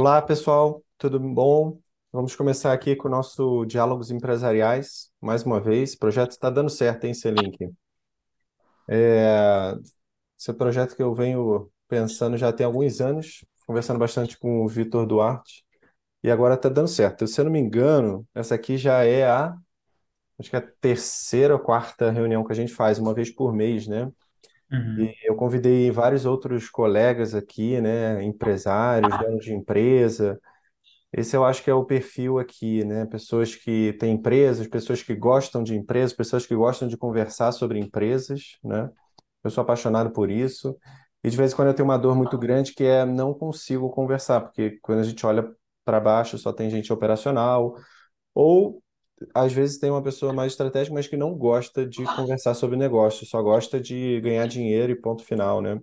Olá, pessoal, tudo bom? Vamos começar aqui com o nosso Diálogos Empresariais, mais uma vez. O projeto está dando certo, hein, Selink? É, esse é um projeto que eu venho pensando já tem alguns anos, conversando bastante com o Vitor Duarte, e agora está dando certo. Se eu não me engano, essa aqui já é a, acho que é a terceira ou quarta reunião que a gente faz, uma vez por mês, né? Uhum. E eu convidei vários outros colegas aqui, né, empresários, donos de empresa. Esse eu acho que é o perfil aqui, né? Pessoas que têm empresas, pessoas que gostam de empresas, pessoas que gostam de conversar sobre empresas, né? Eu sou apaixonado por isso. E de vez em quando eu tenho uma dor muito grande que é não consigo conversar, porque quando a gente olha para baixo só tem gente operacional, ou às vezes tem uma pessoa mais estratégica, mas que não gosta de conversar sobre negócio, só gosta de ganhar dinheiro e ponto final, né?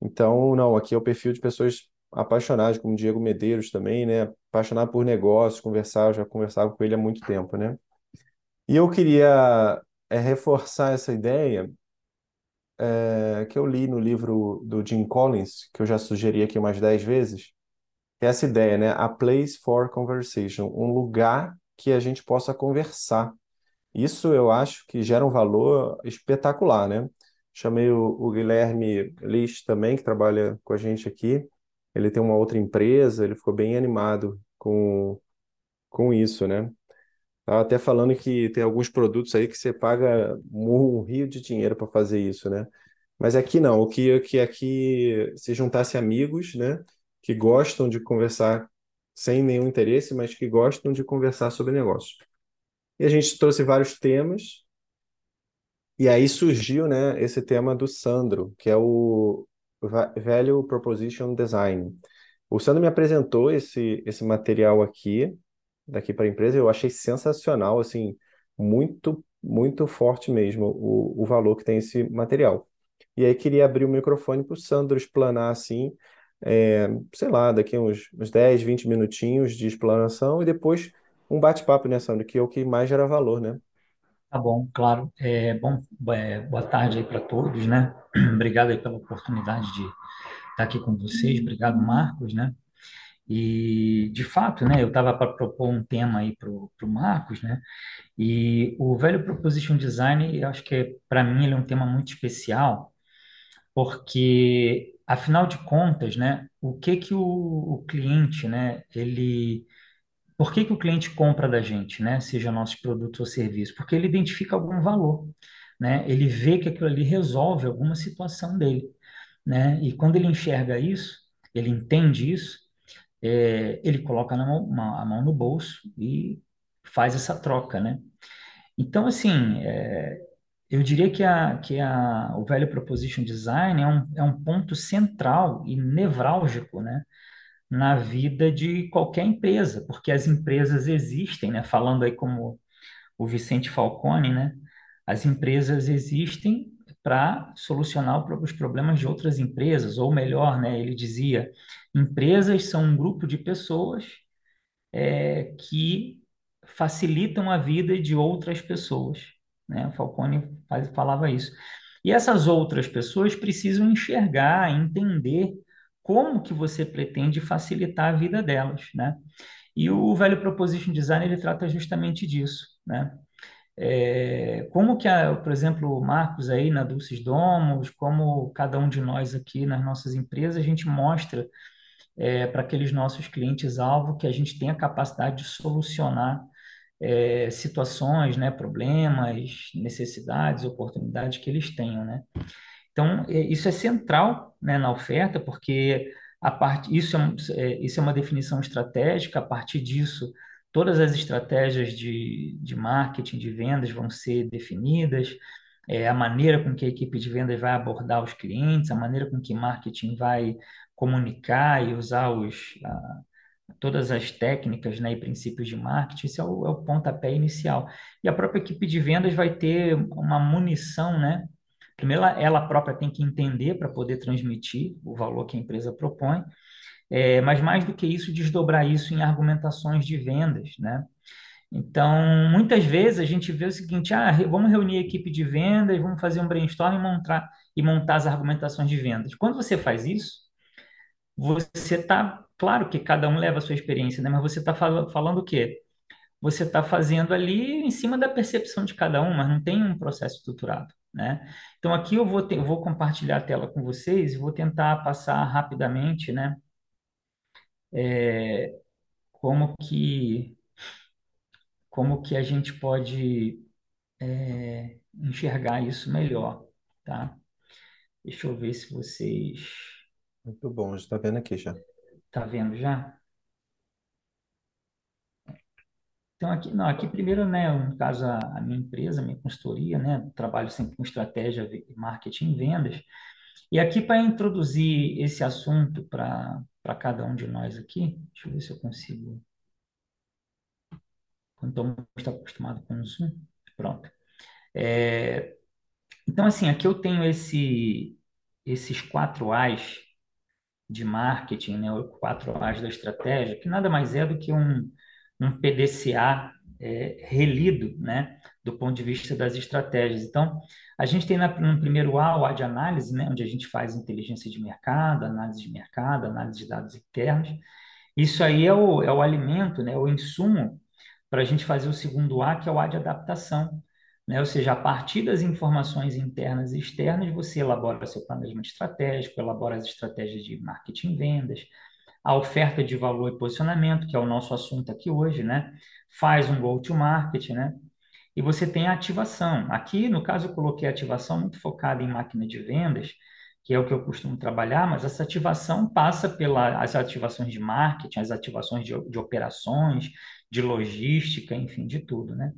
Então, não, aqui é o perfil de pessoas apaixonadas, como Diego Medeiros também, né? Apaixonado por negócios, conversar, eu já conversava com ele há muito tempo, né? E eu queria é, reforçar essa ideia é, que eu li no livro do Jim Collins, que eu já sugeri aqui umas 10 vezes, que é essa ideia, né? A place for conversation, um lugar que a gente possa conversar. Isso eu acho que gera um valor espetacular, né? Chamei o, o Guilherme Lich também, que trabalha com a gente aqui. Ele tem uma outra empresa, ele ficou bem animado com, com isso, né? Tava até falando que tem alguns produtos aí que você paga um rio de dinheiro para fazer isso, né? Mas aqui não, o que que aqui se juntasse amigos, né, que gostam de conversar sem nenhum interesse, mas que gostam de conversar sobre negócios. E a gente trouxe vários temas, e aí surgiu, né, esse tema do Sandro, que é o Va- Value Proposition Design. O Sandro me apresentou esse, esse material aqui, daqui para a empresa, eu achei sensacional, assim, muito, muito forte mesmo o, o valor que tem esse material. E aí queria abrir o microfone para o Sandro explanar, assim, é, sei lá, daqui uns, uns 10, 20 minutinhos de explanação e depois um bate-papo, né, Sandro, que é o que mais gera valor, né? Tá bom, claro. É, bom, é, boa tarde aí para todos, né? Obrigado aí pela oportunidade de estar aqui com vocês. Obrigado, Marcos, né? E, de fato, né, eu estava para propor um tema aí para o Marcos, né? E o velho Proposition Design, eu acho que, para mim, ele é um tema muito especial, porque, afinal de contas, né, o que que o, o cliente, né, ele Por que que o cliente compra da gente, né? Seja nossos produtos ou serviços? Porque ele identifica algum valor, né? Ele vê que aquilo ali resolve alguma situação dele, né? E quando ele enxerga isso, ele entende isso, é, ele coloca mão- a mão no bolso e faz essa troca, né? Então, assim, é, eu diria que, a, que a, o Value Proposition Design é um, é um ponto central e nevrálgico, né? na vida de qualquer empresa, porque as empresas existem, né? Falando aí como o Vicente Falcone, né? As empresas existem para solucionar os problemas de outras empresas, ou melhor, né? Ele dizia, empresas são um grupo de pessoas é, que facilitam a vida de outras pessoas, né? O Falcone faz- falava isso. E essas outras pessoas precisam enxergar, entender como que você pretende facilitar a vida delas, né? E o Value Proposition Design ele trata justamente disso, né? É, como que, a, por exemplo, o Marcos aí na Dulces Domos, como cada um de nós aqui nas nossas empresas, a gente mostra é, para aqueles nossos clientes-alvo que a gente tem a capacidade de solucionar é, situações, né, problemas, necessidades, oportunidades que eles tenham, né? Então, é, isso é central, né, na oferta, porque a parte, isso é, é, isso é uma definição estratégica, a partir disso, todas as estratégias de, de marketing, de vendas vão ser definidas, é, a maneira com que a equipe de vendas vai abordar os clientes, a maneira com que marketing vai comunicar e usar os, todas as técnicas, né, e princípios de marketing, esse é o, é o pontapé inicial. E a própria equipe de vendas vai ter uma munição, né? Primeiro, ela, ela própria tem que entender para poder transmitir o valor que a empresa propõe, é, mas mais do que isso, desdobrar isso em argumentações de vendas, né? Então, muitas vezes a gente vê o seguinte: ah, vamos reunir a equipe de vendas, vamos fazer um brainstorm e montar, e montar as argumentações de vendas. Quando você faz isso, você está, claro que cada um leva a sua experiência, né? Mas você está falando o quê? Você está fazendo ali em cima da percepção de cada um, mas não tem um processo estruturado, né? Então aqui eu vou, eu vou compartilhar a tela com vocês e vou tentar passar rapidamente, né? É, como que como que a gente pode é, enxergar isso melhor, tá? Deixa eu ver se vocês Muito bom, gente está vendo aqui já. Tá vendo já. Então aqui, não, aqui primeiro, né, no caso a, a minha empresa, a minha consultoria, né, trabalho sempre com estratégia, marketing e vendas. E aqui para introduzir esse assunto para cada um de nós aqui, deixa eu ver se eu consigo. Quando mundo está acostumado com o Zoom, pronto. É, então assim, aqui eu tenho esse esses quatro A's de marketing, né, quatro A's da estratégia, que nada mais é do que um, um PDCA é, relido, né, do ponto de vista das estratégias. Então, a gente tem na, no primeiro A o A de análise, né, onde a gente faz inteligência de mercado, análise de mercado, análise de dados internos. Isso aí é o, é o alimento, né, o insumo para a gente fazer o segundo A, que é o A de adaptação. Né? Ou seja, a partir das informações internas e externas, você elabora seu planejamento estratégico, elabora as estratégias de marketing e vendas, a oferta de valor e posicionamento, que é o nosso assunto aqui hoje, né? Faz um go-to-market, né? E você tem a ativação. Aqui, no caso, eu coloquei ativação muito focada em máquina de vendas, que é o que eu costumo trabalhar, mas essa ativação passa pelas ativações de marketing, as ativações de, de operações, de logística, enfim, de tudo, né?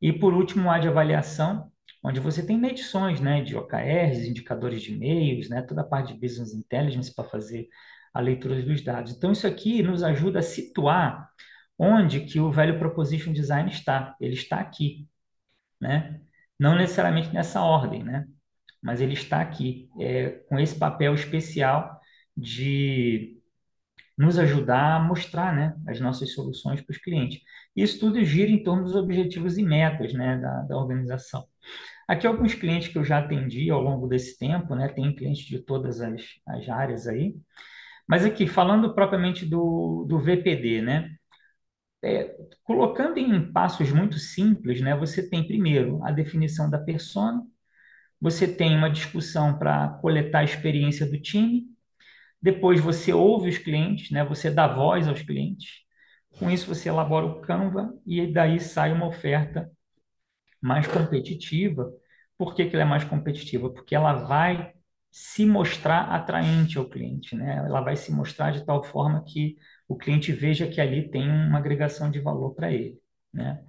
E por último, a de avaliação, onde você tem medições, né, de OKRs, indicadores de e-mails, né, toda a parte de business intelligence para fazer a leitura dos dados. Então, isso aqui nos ajuda a situar onde que o velho proposition design está. Ele está aqui, né? Não necessariamente nessa ordem, né? Mas ele está aqui, é, com esse papel especial de nos ajudar a mostrar né, as nossas soluções para os clientes. Isso tudo gira em torno dos objetivos e metas né, da, da organização. Aqui alguns clientes que eu já atendi ao longo desse tempo, né, tem clientes de todas as, as áreas aí, mas aqui, falando propriamente do, do VPD, né, é, colocando em passos muito simples, né, você tem primeiro a definição da persona, você tem uma discussão para coletar a experiência do time, depois você ouve os clientes, né? Você dá voz aos clientes. Com isso você elabora o Canva e daí sai uma oferta mais competitiva. Por que, que ela é mais competitiva? Porque ela vai se mostrar atraente ao cliente, né? Ela vai se mostrar de tal forma que o cliente veja que ali tem uma agregação de valor para ele, né?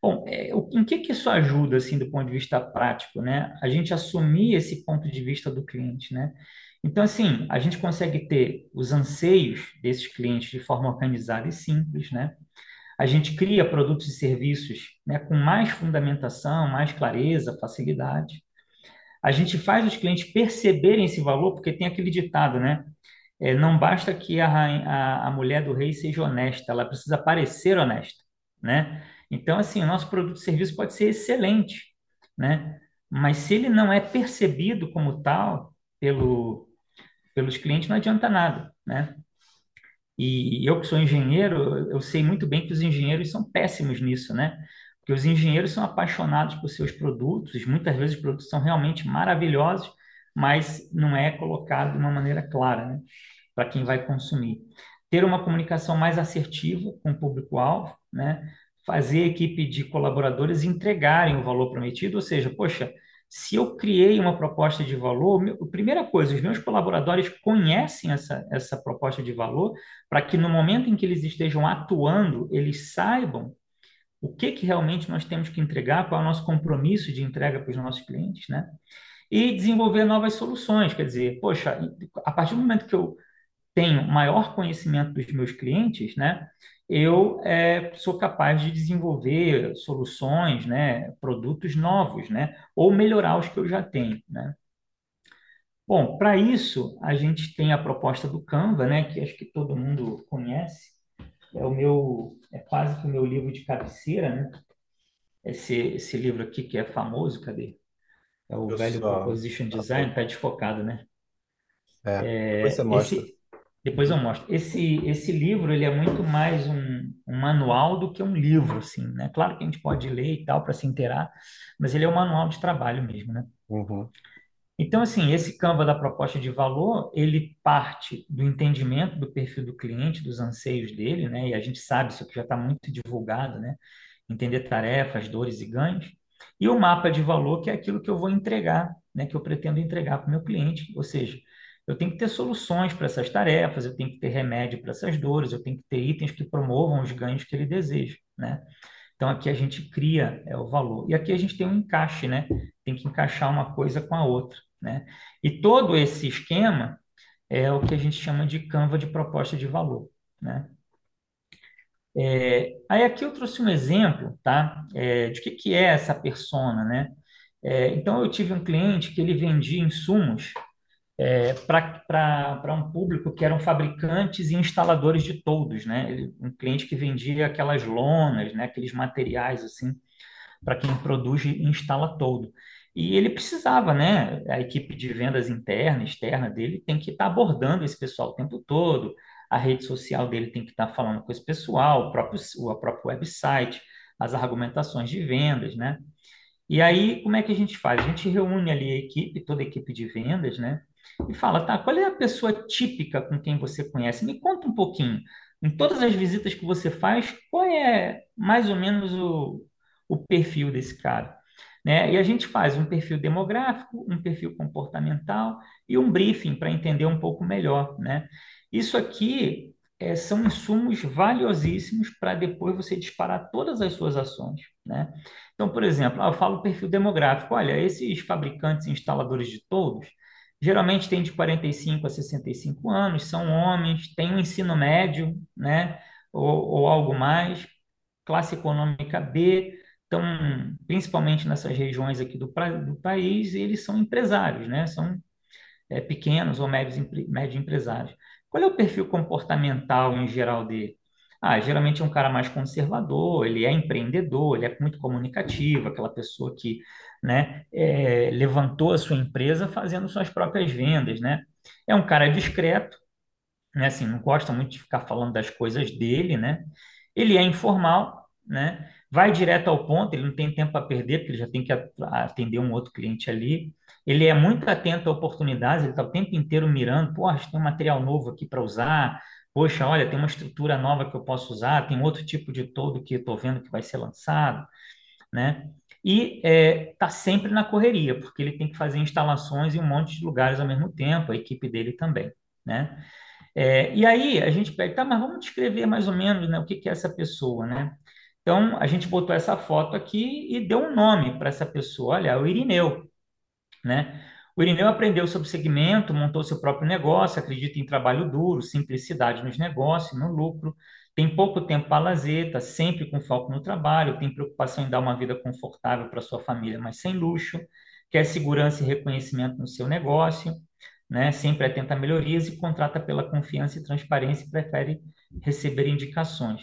Bom, é, em que, que isso ajuda, assim, do ponto de vista prático, né? A gente assumir esse ponto de vista do cliente, né? Então, assim, a gente consegue ter os anseios desses clientes de forma organizada e simples, né? A gente cria produtos e serviços né, com mais fundamentação, mais clareza, facilidade. A gente faz os clientes perceberem esse valor, porque tem aquele ditado, né? É, não basta que a, a, a mulher do rei seja honesta, ela precisa parecer honesta, né? Então, assim, o nosso produto e serviço pode ser excelente, né? Mas se ele não é percebido como tal pelo, pelos clientes, não adianta nada, né? E eu que sou engenheiro, eu sei muito bem que os engenheiros são péssimos nisso, né? Porque os engenheiros são apaixonados por seus produtos, muitas vezes os produtos são realmente maravilhosos, mas não é colocado de uma maneira clara, né? Para quem vai consumir. Ter uma comunicação mais assertiva com o público-alvo, né? Fazer a equipe de colaboradores entregarem o valor prometido, ou seja, poxa, se eu criei uma proposta de valor, a primeira coisa, os meus colaboradores conhecem essa, essa proposta de valor para que no momento em que eles estejam atuando, eles saibam o que, que realmente nós temos que entregar, qual é o nosso compromisso de entrega para os nossos clientes, né? E desenvolver novas soluções, quer dizer, poxa, a partir do momento que eu tenho maior conhecimento dos meus clientes, né? eu é, sou capaz de desenvolver soluções, né, produtos novos, né, ou melhorar os que eu já tenho, né. Bom, para isso a gente tem a proposta do Canva, né, que acho que todo mundo conhece. É o meu, é quase que o meu livro de cabeceira, né? Esse, esse livro aqui que é famoso, cadê? É o Eu Velho só. Proposition Design, tá desfocado, né? É, depois você mostra. Esse, Depois eu mostro. Esse, esse livro, ele é muito mais um, um manual do que um livro, assim, né? Claro que a gente pode ler e tal para se inteirar, mas ele é um manual de trabalho mesmo, né? Uhum, Então, assim, esse Canva da proposta de valor, ele parte do entendimento do perfil do cliente, dos anseios dele, né? E a gente sabe, isso aqui já está muito divulgado, né? Entender tarefas, dores e ganhos. E o mapa de valor, que é aquilo que eu vou entregar, né? Que eu pretendo entregar para o meu cliente. Ou seja, eu tenho que ter soluções para essas tarefas, eu tenho que ter remédio para essas dores, eu tenho que ter itens que promovam os ganhos que ele deseja, né? Então, aqui a gente cria é, o valor. E aqui a gente tem um encaixe, né? Tem que encaixar uma coisa com a outra né? E todo esse esquema é o que a gente chama de Canva de proposta de valor, né? É, aí aqui eu trouxe um exemplo, tá? É, de que, que é essa persona, né? É, então eu tive um cliente que ele vendia insumos é, para um público que eram fabricantes e instaladores de toldos, né? Um cliente que vendia aquelas lonas, né? Aqueles materiais assim para quem produz e instala todo. E ele precisava, né? A equipe de vendas interna, externa dele tem que estar abordando esse pessoal o tempo todo. A rede social dele tem que estar falando com esse pessoal, o próprio, o próprio website, as argumentações de vendas, né? E aí, como é que a gente faz? A gente reúne ali a equipe, toda a equipe de vendas, né? E fala, tá, qual é a pessoa típica com quem você conhece? Me conta um pouquinho. Em todas as visitas que você faz, qual é mais ou menos o, o perfil desse cara? Né? E a gente faz um perfil demográfico, um perfil comportamental e um briefing para entender um pouco melhor, né? Isso aqui é, são insumos valiosíssimos para depois você disparar todas as suas ações, né? Então, por exemplo, ah, eu falo perfil demográfico. Olha, esses fabricantes e instaladores de toldos geralmente têm de 45 a 65 anos, são homens, têm um ensino médio, né? Ou, ou algo mais, classe econômica B, estão principalmente nessas regiões aqui do, do país, eles são empresários, né? São é, pequenos ou médios, empre- médio empresários. Qual é o perfil comportamental em geral dele? Ah, geralmente é um cara mais conservador, ele é empreendedor, ele é muito comunicativo, aquela pessoa que, né, é, levantou a sua empresa fazendo suas próprias vendas, né? É um cara discreto, né, assim, não gosta muito de ficar falando das coisas dele, né? Ele é informal, né? Vai direto ao ponto, ele não tem tempo para perder, porque ele já tem que a- atender um outro cliente ali. Ele é muito atento a oportunidades, ele está o tempo inteiro mirando, poxa, tem um material novo aqui para usar, poxa, olha, tem uma estrutura nova que eu posso usar, tem outro tipo de todo que estou vendo que vai ser lançado, né? E está sempre na correria, porque ele tem que fazer instalações em um monte de lugares ao mesmo tempo, a equipe dele também, né? É, e aí a gente pede, tá, mas vamos descrever mais ou menos, né, o que que é essa pessoa, né? Então a gente botou essa foto aqui e deu um nome para essa pessoa. Olha, é o Irineu, né? O Irineu aprendeu sobre segmento, montou seu próprio negócio, acredita em trabalho duro, simplicidade nos negócios, no lucro, tem pouco tempo para lazer, está sempre com foco no trabalho, tem preocupação em dar uma vida confortável para sua família, mas sem luxo, quer segurança e reconhecimento no seu negócio, né? Sempre atenta a melhorias e contrata pela confiança e transparência e prefere receber indicações.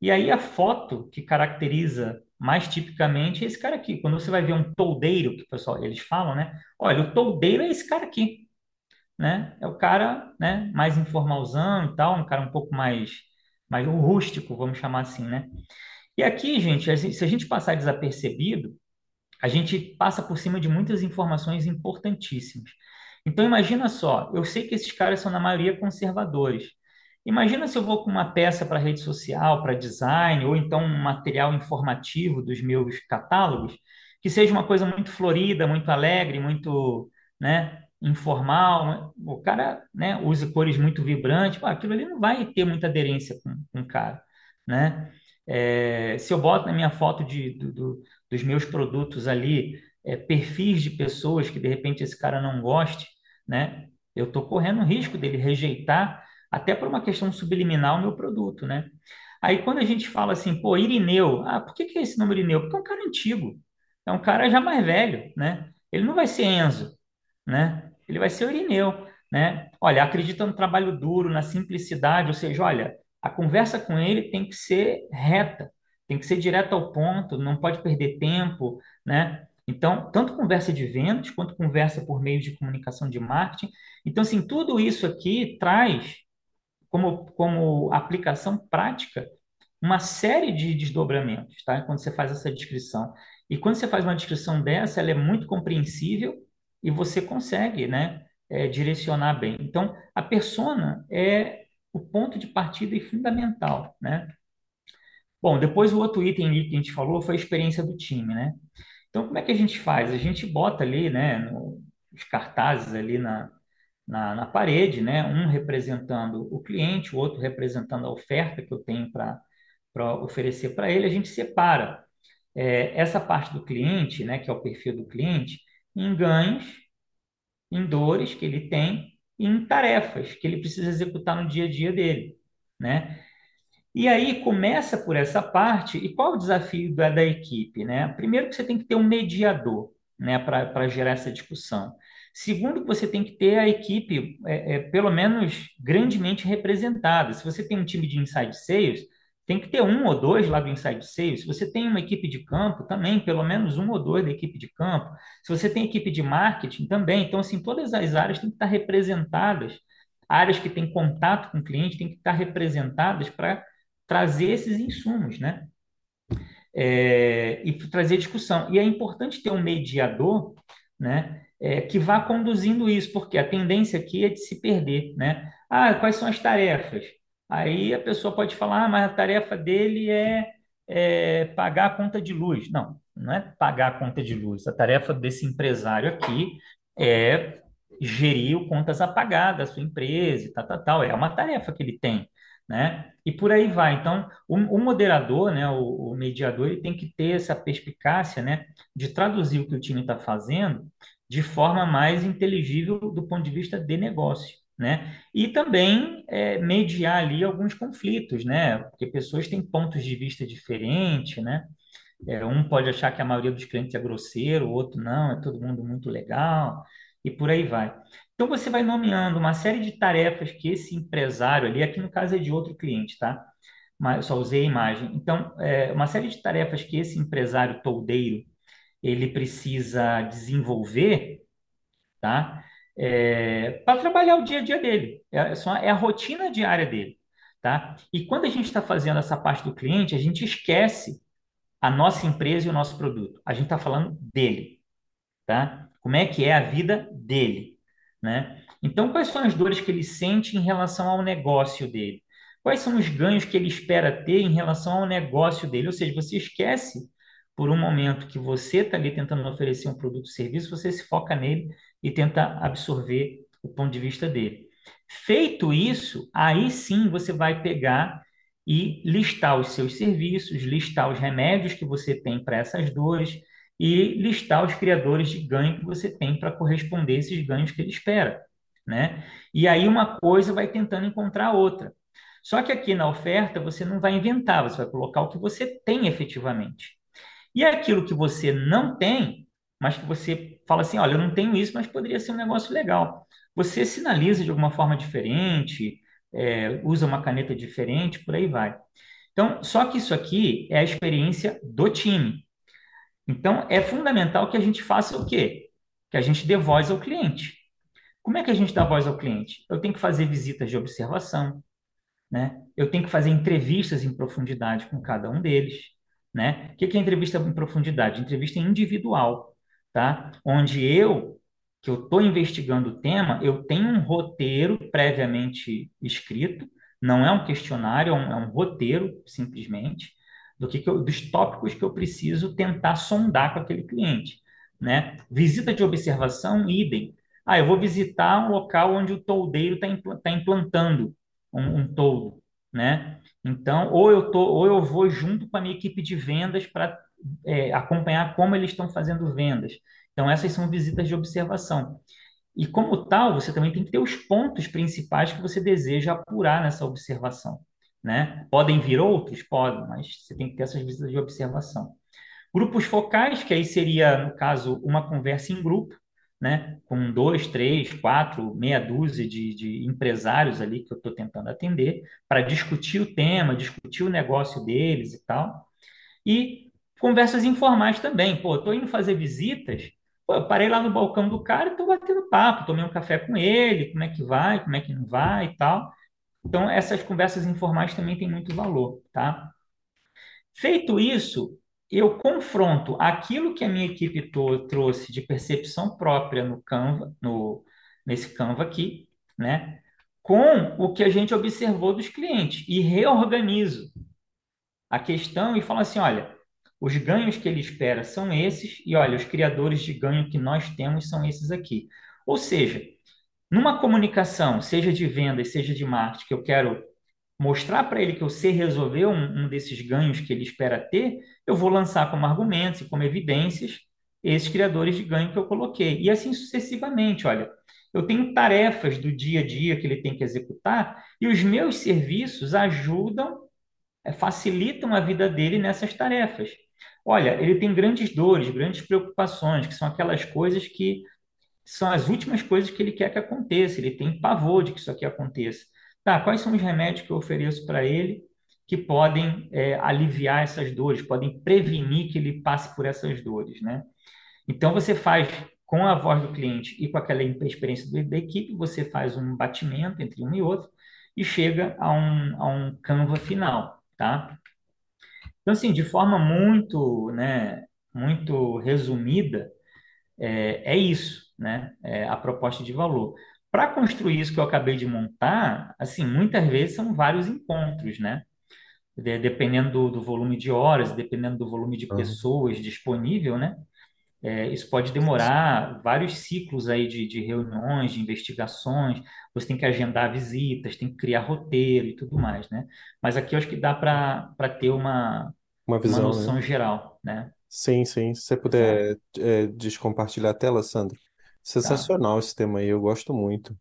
E aí a foto que caracteriza mais tipicamente é esse cara aqui. Quando você vai ver um toldeiro, que o pessoal eles falam, né? Olha, o toldeiro é esse cara aqui, né? É o cara, né, mais informalzão e tal, um cara um pouco mais mais rústico, vamos chamar assim, né? E aqui, gente, se a gente passar desapercebido, a gente passa por cima de muitas informações importantíssimas. Então, imagina só, eu sei que esses caras são, na maioria, conservadores. Imagina se eu vou com uma peça para rede social, para design, ou então um material informativo dos meus catálogos, que seja uma coisa muito florida, muito alegre, muito, né, informal. O cara, né, usa cores muito vibrantes, pô, aquilo ali não vai ter muita aderência com, com o cara, né? É, se eu boto na minha foto de, do, do- dos meus produtos ali, é, perfis de pessoas que de repente esse cara não goste, né? Eu estou correndo o risco dele rejeitar, até por uma questão subliminar, o meu produto, né? Aí quando a gente fala assim, pô, Irineu, ah, por que que é esse nome Irineu? Porque é um cara antigo, é um cara já mais velho, né? Ele não vai ser Enzo, né? Ele vai ser o Irineu, né? Olha, acredita no trabalho duro, na simplicidade, ou seja, olha, a conversa com ele tem que ser reta, tem que ser direto ao ponto, não pode perder tempo, né? Então, tanto conversa de vendas quanto conversa por meio de comunicação de marketing. Então, assim, tudo isso aqui traz como, como aplicação prática uma série de desdobramentos, tá? Quando você faz essa descrição. E quando você faz uma descrição dessa, ela é muito compreensível e você consegue, né, é, direcionar bem. Então, a persona é o ponto de partida e fundamental, né? Bom, depois o outro item que a gente falou foi a experiência do time, né? Então, como é que a gente faz? A gente bota ali, né, no, os cartazes ali na, na, na parede, né? Um representando o cliente, o outro representando a oferta que eu tenho para oferecer para ele. A gente separa é, essa parte do cliente, né, que é o perfil do cliente, em ganhos, em dores que ele tem e em tarefas que ele precisa executar no dia a dia dele, né? E aí começa por essa parte, e qual é o desafio da, da equipe? Né? Primeiro que você tem que ter um mediador né, para gerar essa discussão. Segundo, que você tem que ter a equipe, é, é, pelo menos, grandemente representada. Se você tem um time de inside sales, tem que ter um ou dois lá do inside sales. Se você tem uma equipe de campo, também, pelo menos um ou dois da equipe de campo. Se você tem equipe de marketing, também. Então, assim, todas as áreas têm que estar representadas. Áreas que têm contato com o cliente têm que estar representadas para trazer esses insumos, né? É, e trazer discussão. E é importante ter um mediador, né? É, que vá conduzindo isso, porque a tendência aqui é de se perder, né? Ah, quais são as tarefas? Aí a pessoa pode falar, ah, mas a tarefa dele é, é pagar a conta de luz. Não, não é pagar a conta de luz. A tarefa desse empresário aqui é gerir o contas a da sua empresa e tal, tal, tal. É uma tarefa que ele tem né? E por aí vai. Então, o, o moderador, né, o, o, mediador, ele tem que ter essa perspicácia, né, de traduzir o que o time está fazendo de forma mais inteligível do ponto de vista de negócio, né? E também é, mediar ali alguns conflitos, né? Porque pessoas têm pontos de vista diferentes, né? É, um pode achar que a maioria dos clientes é grosseiro, o outro não, é todo mundo muito legal, e por aí vai. Então, você vai nomeando uma série de tarefas que esse empresário ali, aqui no caso é de outro cliente, tá? Mas eu só usei a imagem. Então, é, uma série de tarefas que esse empresário toldeiro ele precisa desenvolver, tá? É, para trabalhar o dia a dia dele. É, só, é a rotina diária dele, tá? E quando a gente está fazendo essa parte do cliente, a gente esquece a nossa empresa e o nosso produto. A gente está falando dele, tá? Como é que é a vida dele né? Então, quais são as dores que ele sente em relação ao negócio dele? Quais são os ganhos que ele espera ter em relação ao negócio dele? Ou seja, você esquece por um momento que você está ali tentando oferecer um produto ou serviço, você se foca nele e tenta absorver o ponto de vista dele. Feito isso, aí sim você vai pegar e listar os seus serviços, listar os remédios que você tem para essas dores, e listar os criadores de ganho que você tem para corresponder a esses ganhos que ele espera, né? E aí uma coisa vai tentando encontrar outra. Só que aqui na oferta você não vai inventar, você vai colocar o que você tem efetivamente. E aquilo que você não tem, mas que você fala assim, olha, eu não tenho isso, mas poderia ser um negócio legal. Você sinaliza de alguma forma diferente, é, usa uma caneta diferente, por aí vai. Então, só que isso aqui é a experiência do time. Então, é fundamental que a gente faça o quê? Que a gente dê voz ao cliente. Como é que a gente dá voz ao cliente? Eu tenho que fazer visitas de observação, né? Eu tenho que fazer entrevistas em profundidade com cada um deles, né? O que é entrevista em profundidade? Entrevista individual, tá? Onde eu, que eu estou investigando o tema, eu tenho um roteiro previamente escrito, não é um questionário, é um, é um roteiro, simplesmente, do que, que eu, dos tópicos que eu preciso tentar sondar com aquele cliente, né? Visita de observação, idem. Ah, eu vou visitar um local onde o toldeiro está tá implantando um, um toldo, né? Então, ou eu tô, ou eu vou junto com a minha equipe de vendas para é, acompanhar como eles estão fazendo vendas. Então, essas são visitas de observação. E como tal, você também tem que ter os pontos principais que você deseja apurar nessa observação né? Podem vir outros? Podem, mas você tem que ter essas visitas de observação. Grupos focais, que aí seria, no caso, uma conversa em grupo, né? Com dois, três, quatro, meia dúzia de, de empresários ali que eu estou tentando atender, para discutir o tema, discutir o negócio deles e tal. E conversas informais também. Pô, estou indo fazer visitas, pô, eu parei lá no balcão do cara e estou batendo papo, tomei um café com ele, como é que vai, como é que não vai e tal Então, essas conversas informais também têm muito valor, tá? Feito isso, eu confronto aquilo que a minha equipe trouxe de percepção própria no Canva, no, nesse Canva aqui, né? Com o que a gente observou dos clientes e reorganizo a questão e falo assim, olha, os ganhos que ele espera são esses e olha, os criadores de ganho que nós temos são esses aqui. Ou seja, numa comunicação, seja de vendas, seja de marketing, que eu quero mostrar para ele que eu sei resolver um, um desses ganhos que ele espera ter, eu vou lançar como argumentos e como evidências esses criadores de ganho que eu coloquei. E assim sucessivamente, olha. Eu tenho tarefas do dia a dia que ele tem que executar e os meus serviços ajudam, eh, facilitam a vida dele nessas tarefas. Olha, ele tem grandes dores, grandes preocupações, que são aquelas coisas que são as últimas coisas que ele quer que aconteça. Ele tem pavor de que isso aqui aconteça. Tá, quais são os remédios que eu ofereço para ele que podem é, aliviar essas dores, podem prevenir que ele passe por essas dores, né? Então você faz com a voz do cliente e com aquela experiência da equipe, você faz um batimento entre um e outro e chega a um, a um Canva final, tá? Então, assim, de forma muito, né, muito resumida, é, é isso, né? É a proposta de valor. Para construir isso que eu acabei de montar, assim, muitas vezes são vários encontros, né? De- dependendo do, do volume de horas, dependendo do volume de pessoas disponível, né? É, isso pode demorar vários ciclos aí de, de reuniões, de investigações. Você tem que agendar visitas, tem que criar roteiro e tudo mais, né? Mas aqui eu acho que dá para ter uma, Uma uma visão, né? noção geral, né? Sim, sim. Se você puder é, descompartilhar a tela, Sandro. Tá. Sensacional esse tema aí, eu gosto muito.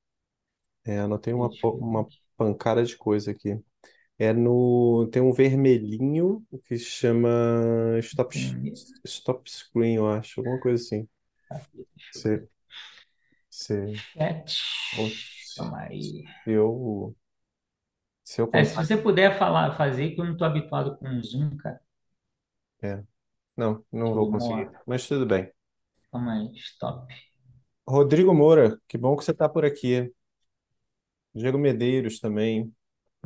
É, anotei uma, Deixa uma pancada de coisa aqui. É no. Tem um vermelhinho que se chama Stop, Tem- Stop Screen, eu acho. Alguma coisa assim. Aqui, deixa eu Você, ver. você, Chat. se Calma aí. eu, se eu É, se contar. você puder falar, fazer, que eu não estou habituado com o Zoom, cara. É, não, não vou ver conseguir. uma. Mas tudo bem. Calma aí, stop. Rodrigo Moura, que bom que você está por aqui. Diego Medeiros também.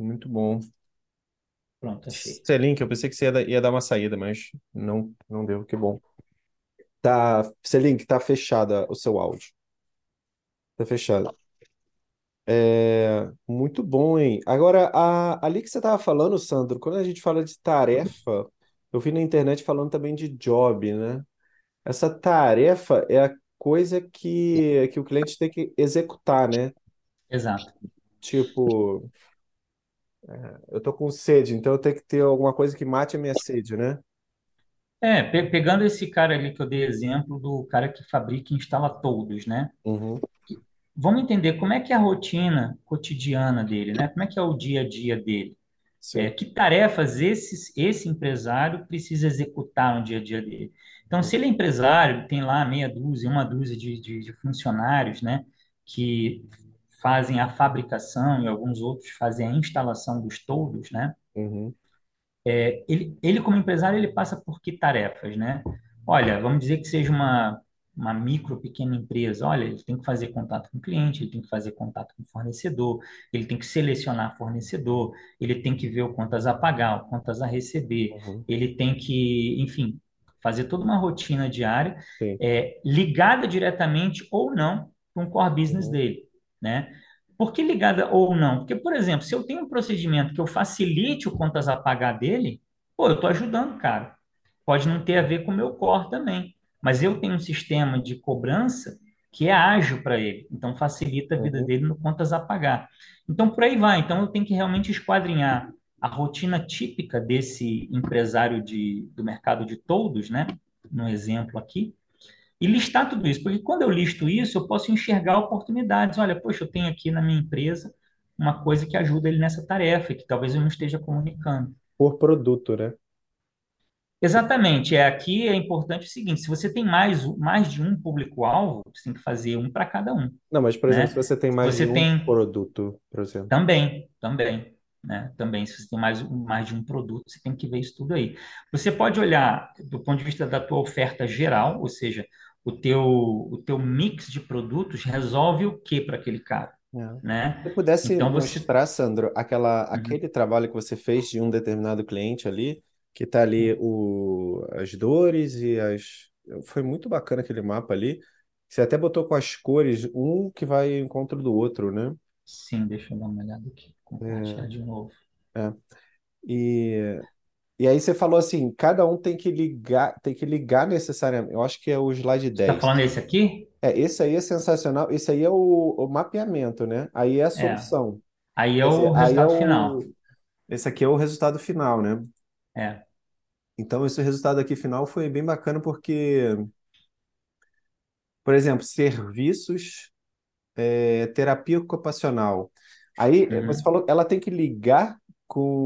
Muito bom. Pronto, achei. Selink, eu pensei que você ia, dar- ia dar uma saída, mas não, não deu, que bom. Tá, Selink, tá fechada o seu áudio. Tá fechado. É, muito bom, hein? Agora, a, ali que você estava falando, Sandro, quando a gente fala de tarefa, eu vi na internet falando também de job, né? Essa tarefa é a coisa que, que o cliente tem que executar, né? Exato. Tipo, eu tô com sede, então eu tenho que ter alguma coisa que mate a minha sede, né? É, pe- pegando esse cara ali que eu dei exemplo do cara que fabrica e instala toldos, né? Uhum, Vamos entender como é que é a rotina cotidiana dele, né? Como é que é o dia a dia dele? É, que tarefas esse, esse empresário precisa executar no dia a dia dele? Então, se ele é empresário, tem lá meia dúzia, uma dúzia de, de, de funcionários, né? Que fazem a fabricação e alguns outros fazem a instalação dos toldos, né? Uhum, ele, ele como empresário, ele passa por que tarefas, né? Olha, vamos dizer que seja uma, uma micro, pequena empresa. Olha, ele tem que fazer contato com o cliente, ele tem que fazer contato com o fornecedor, ele tem que selecionar fornecedor, ele tem que ver o quantas a pagar, o quantas a receber, uhum, ele tem que, enfim, fazer toda uma rotina diária, é, ligada diretamente ou não com o core business Uhum, dele, né? Por que ligada ou não? Porque, por exemplo, se eu tenho um procedimento que eu facilite o contas a pagar dele, pô, eu estou ajudando, cara. Pode não ter a ver com o meu core também, mas eu tenho um sistema de cobrança que é ágil para ele, então facilita a vida uhum, dele no contas a pagar. Então, por aí vai. Então, eu tenho que realmente esquadrinhar a rotina típica desse empresário de, do mercado de toldos, né? No exemplo aqui, e listar tudo isso, porque quando eu listo isso, eu posso enxergar oportunidades. Olha, poxa, eu tenho aqui na minha empresa uma coisa que ajuda ele nessa tarefa, e que talvez eu não esteja comunicando. Por produto, né? Exatamente, é aqui é importante o seguinte: se você tem mais, mais de um público-alvo, você tem que fazer um para cada um, Não, mas, por exemplo, se né? você tem mais de você um tem produto, por exemplo. também, também, né? Também, se você tem mais, mais de um produto, você tem que ver isso tudo aí. Você pode olhar do ponto de vista da tua oferta geral, ou seja, o teu, o teu mix de produtos resolve o que para aquele cara? É. né? Se você pudesse Então você, mostrar, Sandro, aquela, Uhum. aquele trabalho que você fez de um determinado cliente ali, que tá ali o, as dores e as. Foi muito bacana aquele mapa ali. Você até botou com as cores, um que vai ao encontro do outro, né? Sim, deixa eu dar uma olhada aqui, compartilhar É, de novo. é. E, e aí você falou assim, cada um tem que ligar, tem que ligar necessariamente. Eu acho que é o slide Você está 10. falando esse aqui? É, esse aí é sensacional. Esse aí é o, o mapeamento, né? Aí é a É. solução. Aí é Quer o dizer, aí é resultado final. o. Esse aqui é o resultado final, né? É. Então, esse resultado aqui final foi bem bacana porque, por exemplo, serviços, é, terapia ocupacional. Aí, eh, você Uhum. falou, ela tem que ligar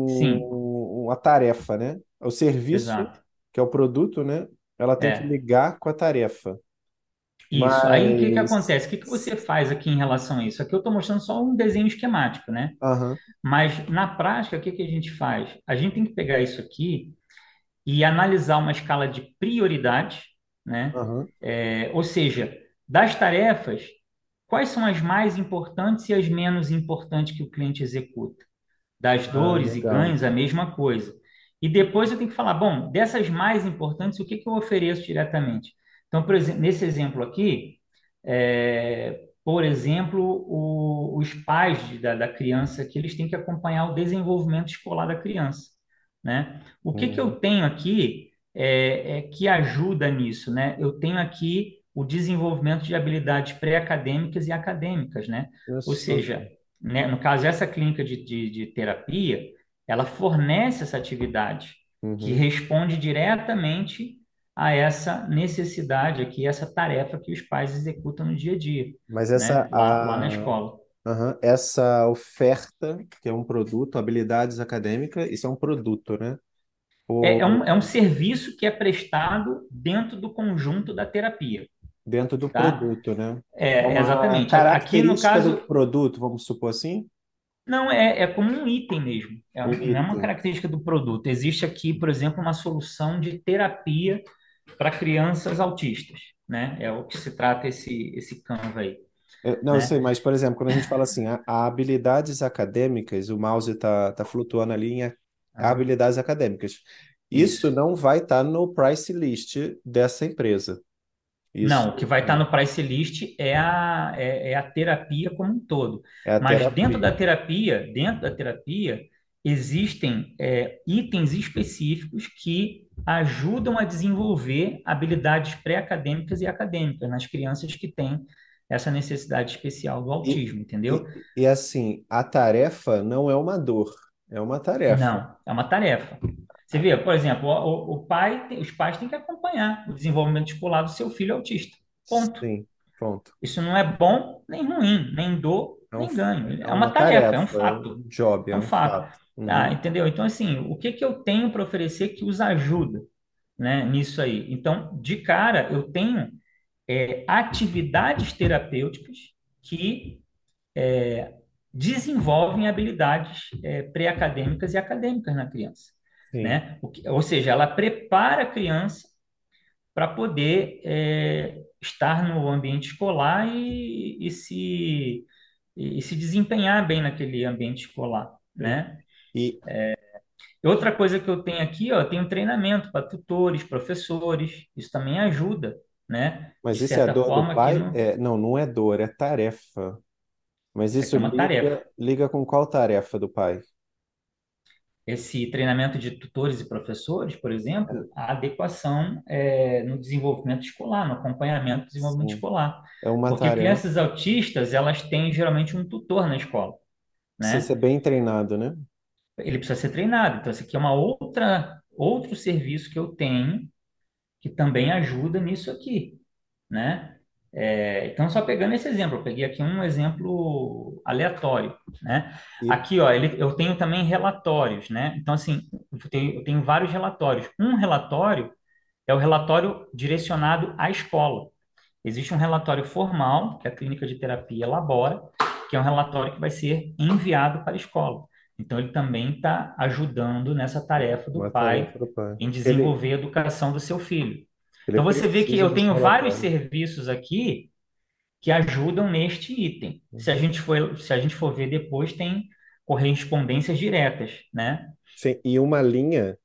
Sim, com a tarefa, né? O serviço, exato. que é o produto, né? Ela tem que É. ligar com a tarefa. Isso. Aí o que que Mas, acontece? O que que você faz aqui em relação a isso? Aqui eu estou mostrando só um desenho esquemático, né? aham, Mas na prática, o que que a gente faz? A gente tem que pegar isso aqui e analisar uma escala de prioridade, né? aham. É, ou seja, das tarefas, quais são as mais importantes e as menos importantes que o cliente executa? Das Ah, dores e legal. ganhos, a mesma coisa. E depois eu tenho que falar, bom, dessas mais importantes, o que que eu ofereço diretamente? Então, por exemplo, nesse exemplo aqui, é, por exemplo, o- os pais de- da, da criança que eles têm que acompanhar o desenvolvimento escolar da criança, né? O que que eu Uhum. tenho aqui é, é que ajuda nisso, né? Eu tenho aqui o desenvolvimento de habilidades pré-acadêmicas e acadêmicas, né? Olha Ou seja, né, no caso, essa clínica de, de, de terapia, ela fornece essa atividade que Uhum. responde diretamente a essa necessidade aqui, essa tarefa que os pais executam no dia a dia, Mas essa, né? Lá, lá na a, escola. aham, essa oferta, que é um produto, habilidades acadêmicas, isso é um produto, né? É, é um, é um serviço que é prestado dentro do conjunto da terapia, dentro do tá? produto, né? É É, uma exatamente. Aqui, no característica do caso, produto, vamos supor assim, não é, é como um item mesmo. É, um não é uma item. característica do produto. Existe aqui, por exemplo, uma solução de terapia para crianças autistas, né? É o que se trata esse, esse Canva aí, É, não, eu sei, né? mas, por exemplo, quando a gente fala assim, a, a habilidades acadêmicas, o mouse está tá flutuando ali em a- Ah, habilidades acadêmicas. Isso isso. não vai estar no price list dessa empresa. Isso Não, o que vai estar no price list é a, é, é a terapia como um todo. é Mas dentro da terapia. terapia, dentro da terapia, existem é, itens específicos que ajudam a desenvolver habilidades pré-acadêmicas e acadêmicas nas crianças que têm essa necessidade especial do E, autismo, entendeu? e, e assim, a tarefa não é uma dor, é uma tarefa. Não, é uma tarefa. Você vê, por exemplo, o, o pai, os pais têm que acompanhar o desenvolvimento escolar do seu filho autista. Ponto. Sim, pronto. Isso não é bom nem ruim, nem dor, É, um, nem ganho. é É uma uma tarefa, é um tarefa, é fato. um job, É é um um fato. fato. Tá, Uhum, entendeu? Então, assim, o que que eu tenho para oferecer que os ajuda, né, nisso aí? Então, de cara, eu tenho é, atividades terapêuticas que desenvolvem habilidades é, pré-acadêmicas e acadêmicas na criança, sim. né? Que- ou seja, ela prepara a criança para poder é, estar no ambiente escolar e, e se, e se desempenhar bem naquele ambiente escolar, né? E, Outra coisa que eu tenho aqui, ó, eu tenho treinamento para tutores, professores, isso também ajuda, né? Mas isso é a dor do forma, aqui pai? no, É, não, não é dor, é tarefa. Mas isso isso é liga, liga com qual tarefa do pai? Esse treinamento de tutores e professores, por exemplo, a adequação é, no desenvolvimento escolar, no acompanhamento do desenvolvimento Sim, escolar. é uma Porque tarefa. crianças autistas, elas têm geralmente um tutor na escola, Precisa ser né? bem treinado, né? Ele precisa ser treinado. Então, esse aqui é uma outra, outro serviço que eu tenho que também ajuda nisso aqui, né? É, então, só pegando esse exemplo, eu peguei aqui um exemplo aleatório, né? E, Aqui, ó, ele, eu tenho também relatórios, né? Então, assim, eu tenho, eu tenho vários relatórios. Um relatório é o relatório direcionado à escola. Existe um relatório formal que a clínica de terapia elabora, que é um relatório que vai ser enviado para a escola. Então, ele também está ajudando nessa tarefa do pai tarefa do pai. em Ele, desenvolver a educação do seu filho. Então, você vê que eu tenho vários serviços aqui que ajudam neste item. Se a Uhum. gente for, se a gente for ver depois, tem correspondências diretas, né? Sim, e uma linha,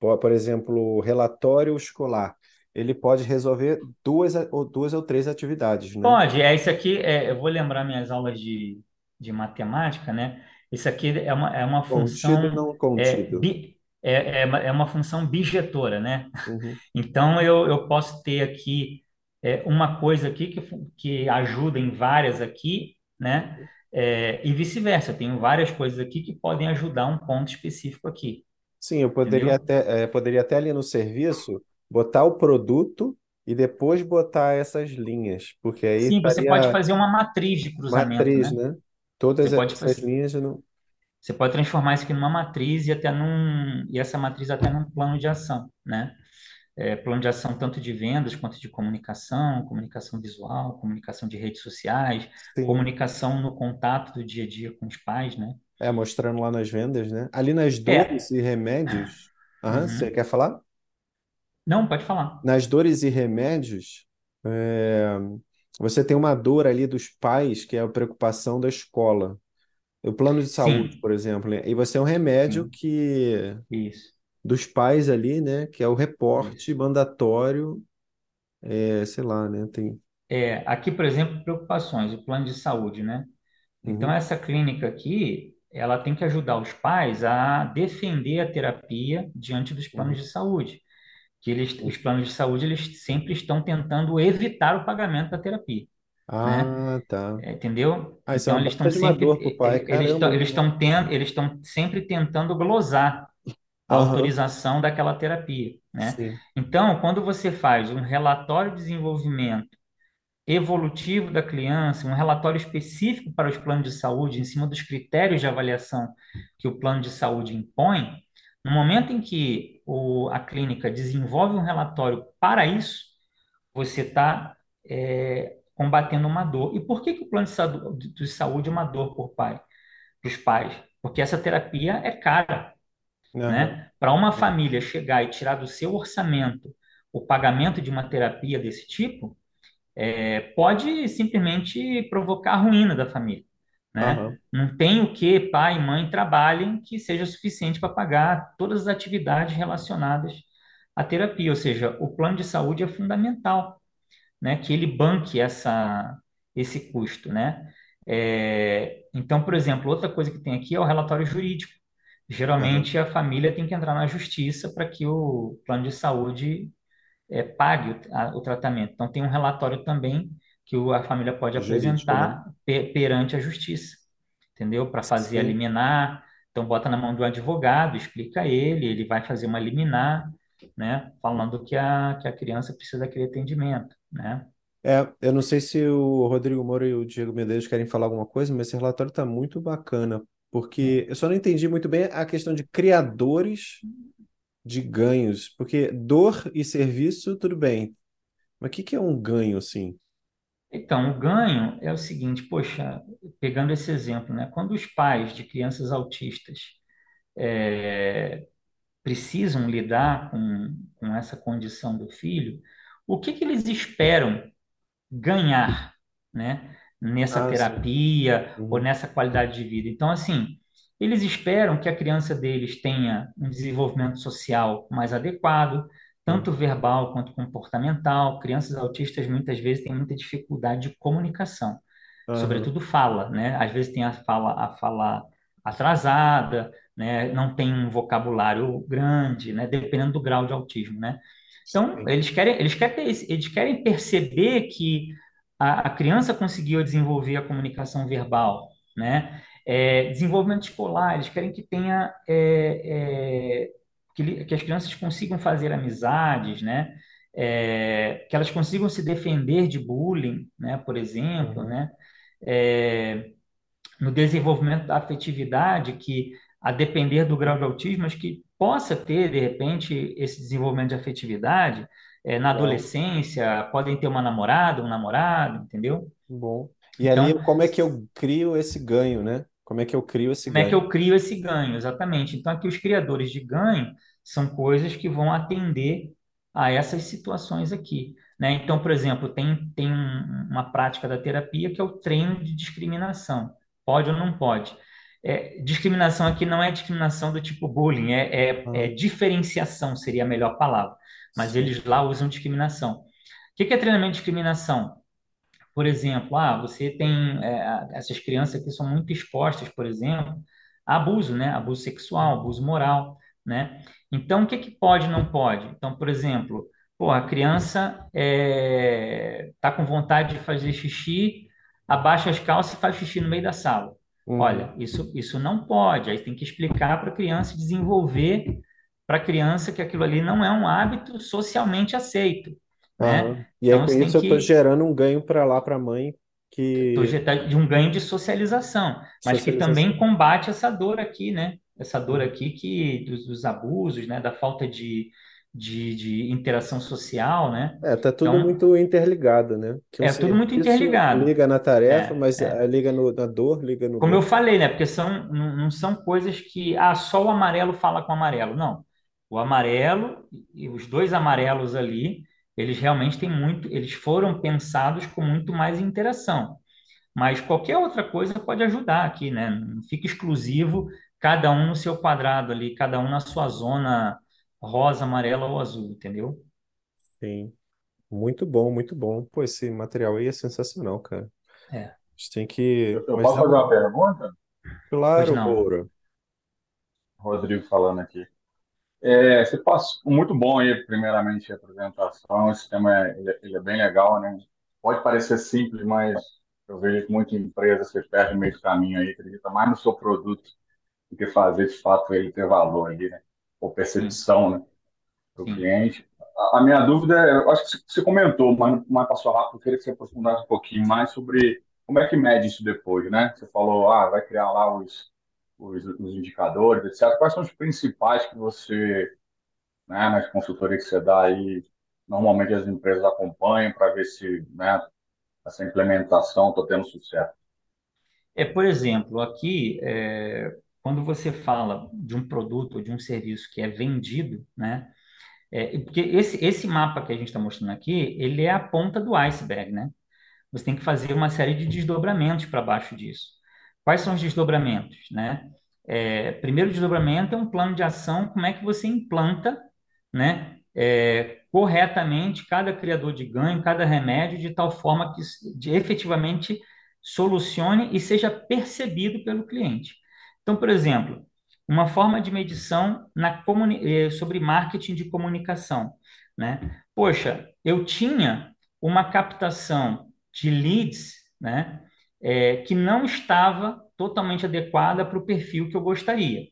por, exemplo, o relatório escolar, ele pode resolver duas ou duas ou três atividades, né? Pode, é isso aqui, é, eu vou lembrar minhas aulas de, de matemática, né? Isso aqui é uma, é uma Contido, função não é, contido. bi, é, é, uma, é uma função bijetora, né? Uhum. Então eu, eu posso ter aqui é, uma coisa aqui que, que ajuda em várias aqui, né? É, e vice-versa, eu tenho várias coisas aqui que podem ajudar um ponto específico aqui, Sim, eu poderia entendeu? até, eh, poderia até ali no serviço botar o produto e depois botar essas linhas, porque aí Sim, você pode fazer uma matriz de cruzamento, matriz, né? né? Você Todas pode essas fazer linhas não. Você pode transformar isso aqui numa matriz e até num, e essa matriz até num plano de ação, né? É, plano de ação tanto de vendas quanto de comunicação, comunicação visual, comunicação de redes sociais, Sim, comunicação no contato do dia a dia com os pais, né? é mostrando lá nas vendas, né? Ali nas dores É, e remédios. Aham, você uhum. quer falar? Não, pode falar. Nas dores e remédios, é, você tem uma dor ali dos pais, que é a preocupação da escola. O plano de saúde, Sim, por exemplo, né? E você é um remédio sim, que isso, dos pais ali, né? Que é o reporte isso. mandatório, é, sei lá, né? Tem. É, aqui, por exemplo, preocupações, o plano de saúde, né? Então, Uhum, essa clínica aqui, ela tem que ajudar os pais a defender a terapia diante dos planos uhum, de saúde. que eles, os planos de saúde eles sempre estão tentando evitar o pagamento da terapia, né? Ah, tá. É, Entendeu? Ah, isso é Então uma eles estão baita de uma sempre dor pro pai. eles Caramba, estão eu eles estão tendo eles estão sempre tentando glosar a Aham, autorização daquela terapia, né? sim. Então, quando você faz um relatório de desenvolvimento evolutivo da criança, um relatório específico para os planos de saúde, em cima dos critérios de avaliação que o plano de saúde impõe, no momento em que o, a clínica desenvolve um relatório para isso, você está é, combatendo uma dor. E por que, que o plano de, saúde é uma dor por pai, para os pais? Porque essa terapia é cara, Aham, né? Para uma sim. família chegar e tirar do seu orçamento o pagamento de uma terapia desse tipo, é, pode simplesmente provocar a ruína da família, né? Aham, Não tem o que pai e mãe trabalhem que seja suficiente para pagar todas as atividades relacionadas à terapia, ou seja, o plano de saúde é fundamental, né? Que ele banque essa, esse custo, né? É, então, por exemplo, outra coisa que tem aqui é o relatório jurídico. Geralmente a família tem que entrar na justiça para que o plano de saúde é, pague o, a- o tratamento. Então, tem um relatório também que o- a família pode Jurídico, né? apresentar pe- perante a justiça, entendeu? Para fazer a Sim. liminar. Então, bota na mão do advogado, explica a ele, ele vai fazer uma liminar, né? Falando que a, que a criança precisa daquele atendimento, né? É, eu não sei se o Rodrigo Moura e o Diego Medeiros querem falar alguma coisa, mas esse relatório está muito bacana, porque eu só não entendi muito bem a questão de criadores de ganhos, porque dor e serviço, tudo bem, mas o que que é um ganho, assim? Então, o ganho é o seguinte, poxa, pegando esse exemplo, né? Quando os pais de crianças autistas é, precisam lidar com, com essa condição do filho, o que que eles esperam ganhar, né, nessa Ah, sim. terapia ou Uhum, nessa qualidade de vida? Então, assim, eles esperam que a criança deles tenha um desenvolvimento social mais adequado, tanto uhum, verbal quanto comportamental. Crianças autistas muitas vezes têm muita dificuldade de comunicação aham, sobretudo fala, né? Às vezes tem a fala, a fala atrasada, né? Não tem um vocabulário grande, né? Dependendo do grau de autismo, né? Então, sim. eles querem, eles querem, eles querem perceber que a, a criança conseguiu desenvolver a comunicação verbal, né? É, desenvolvimento escolar, eles querem que tenha é, é, que, que as crianças consigam fazer amizades, né? É, que elas consigam se defender de bullying, né? Por exemplo, aham, né? é, no desenvolvimento da afetividade, que a depender do grau de autismo, mas que possa ter, de repente, esse desenvolvimento de afetividade, é, na adolescência, podem ter uma namorada, um namorado, entendeu? bom. E ali, Então, como é que eu crio esse ganho, né? Como é que eu crio esse como é que ganho? eu crio esse ganho? Exatamente. Então, aqui os criadores de ganho são coisas que vão atender a essas situações aqui. né? Então, por exemplo, tem, tem um- uma prática da terapia que é o treino de discriminação. Pode ou não pode? É, discriminação aqui não é discriminação do tipo bullying, é, é, é Ah, diferenciação, seria a melhor palavra. Mas eles lá usam discriminação. O que que é treinamento de discriminação? Por exemplo, ah, você tem é, essas crianças que são muito expostas, por exemplo, a abuso, né? Abuso sexual, abuso moral, né? Então, o que que pode e não pode? Então, por exemplo, pô, a criança está com vontade de fazer xixi, abaixa as calças e faz xixi no meio da sala. Uhum. Olha, isso, isso não pode. Aí tem que explicar para a criança desenvolver para a criança que aquilo ali não é um hábito socialmente aceito, né? E aí Então, com você tem isso eu estou que gerando um ganho para lá para a mãe que de um ganho de socialização, mas que também socialização. combate essa dor aqui, né? Essa dor aqui que dos, dos abusos, né? Da falta de, de, de interação social, né? É, tá tudo Então, muito interligado, né? Que é tudo muito interligado. liga na tarefa, É, mas é. eh, liga no, na dor, liga no Como eu falei, né? Porque são, não, não são coisas que, ah, só o amarelo fala com o amarelo. Não. O amarelo e os dois amarelos ali, eles realmente têm muito, eles foram pensados com muito mais interação. Mas qualquer outra coisa pode ajudar aqui, né? Não fica exclusivo, cada um no seu quadrado ali, cada um na sua zona rosa, amarela ou azul, entendeu? Sim. Muito bom, muito bom. Pô, esse material aí é sensacional, cara. A É. gente tem que. Eu, eu posso fazer uma pergunta? Claro. Moura. Rodrigo falando aqui. É, você passou muito bom aí, primeiramente, a apresentação. Esse tema é, ele, é ele é bem legal, né? Pode parecer simples, mas eu vejo que muita empresa você perde no meio do caminho aí, acredita mais no seu produto do que fazer de fato ele ter valor ali, né? Ou percepção, né? Para o cliente. A, a minha dúvida é, eu acho que você comentou, mas, mas passou rápido, eu queria que você aprofundasse um pouquinho mais sobre como é que mede isso depois, né? Você falou, ah, vai criar lá os, os, os indicadores, etc. Quais são os principais que você né, nas consultorias que você dá aí, normalmente as empresas acompanham para ver se, né, essa implementação está tendo sucesso. É, por exemplo, aqui, é, quando você fala de um produto ou de um serviço que é vendido, né? É, porque esse, esse mapa que a gente está mostrando aqui, ele é a ponta do iceberg, né? Você tem que fazer uma série de desdobramentos para baixo disso. Quais são os desdobramentos, né? É, primeiro desdobramento é um plano de ação, como é que você implanta, né, é, corretamente cada criador de ganho, cada remédio, de tal forma que de, efetivamente solucione e seja percebido pelo cliente. Então, por exemplo, uma forma de medição na eh, sobre marketing de comunicação, né? Poxa, eu tinha uma captação de leads, né, é, que não estava totalmente adequada para o perfil que eu gostaria,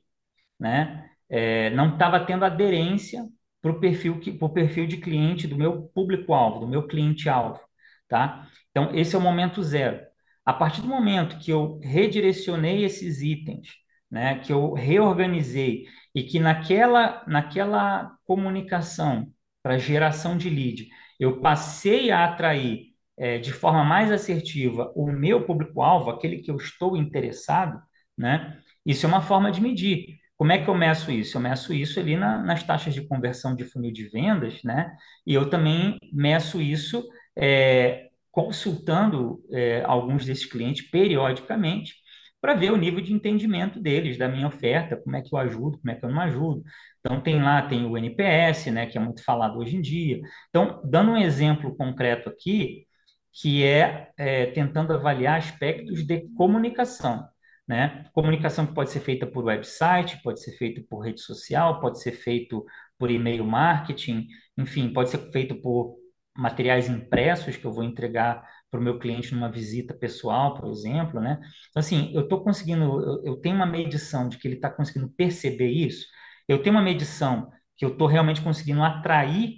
né? É, não estava tendo aderência para o perfil que, perfil de cliente do meu público-alvo, do meu cliente-alvo, tá? Então, esse é o momento zero. A partir do momento que eu redirecionei esses itens, né, que eu reorganizei e que naquela, naquela comunicação para geração de lead, eu passei a atrair é, de forma mais assertiva o meu público-alvo, aquele que eu estou interessado, né? Isso é uma forma de medir. Como é que eu meço isso? Eu meço isso ali na- nas taxas de conversão de funil de vendas, né? E eu também meço isso é, consultando é, alguns desses clientes periodicamente para ver o nível de entendimento deles da minha oferta, como é que eu ajudo, como é que eu não ajudo. Então tem lá, tem o NPS, né, que é muito falado hoje em dia. Então, dando um exemplo concreto aqui, que é, é tentando avaliar aspectos de comunicação né? Comunicação que pode ser feita por website, pode ser feito por rede social, pode ser feito por e-mail marketing, enfim, pode ser feito por materiais impressos que eu vou entregar para o meu cliente numa visita pessoal, por exemplo, né? Então, assim, eu estou conseguindo, eu, eu tenho uma medição de que ele está conseguindo perceber isso, eu tenho uma medição que eu estou realmente conseguindo atrair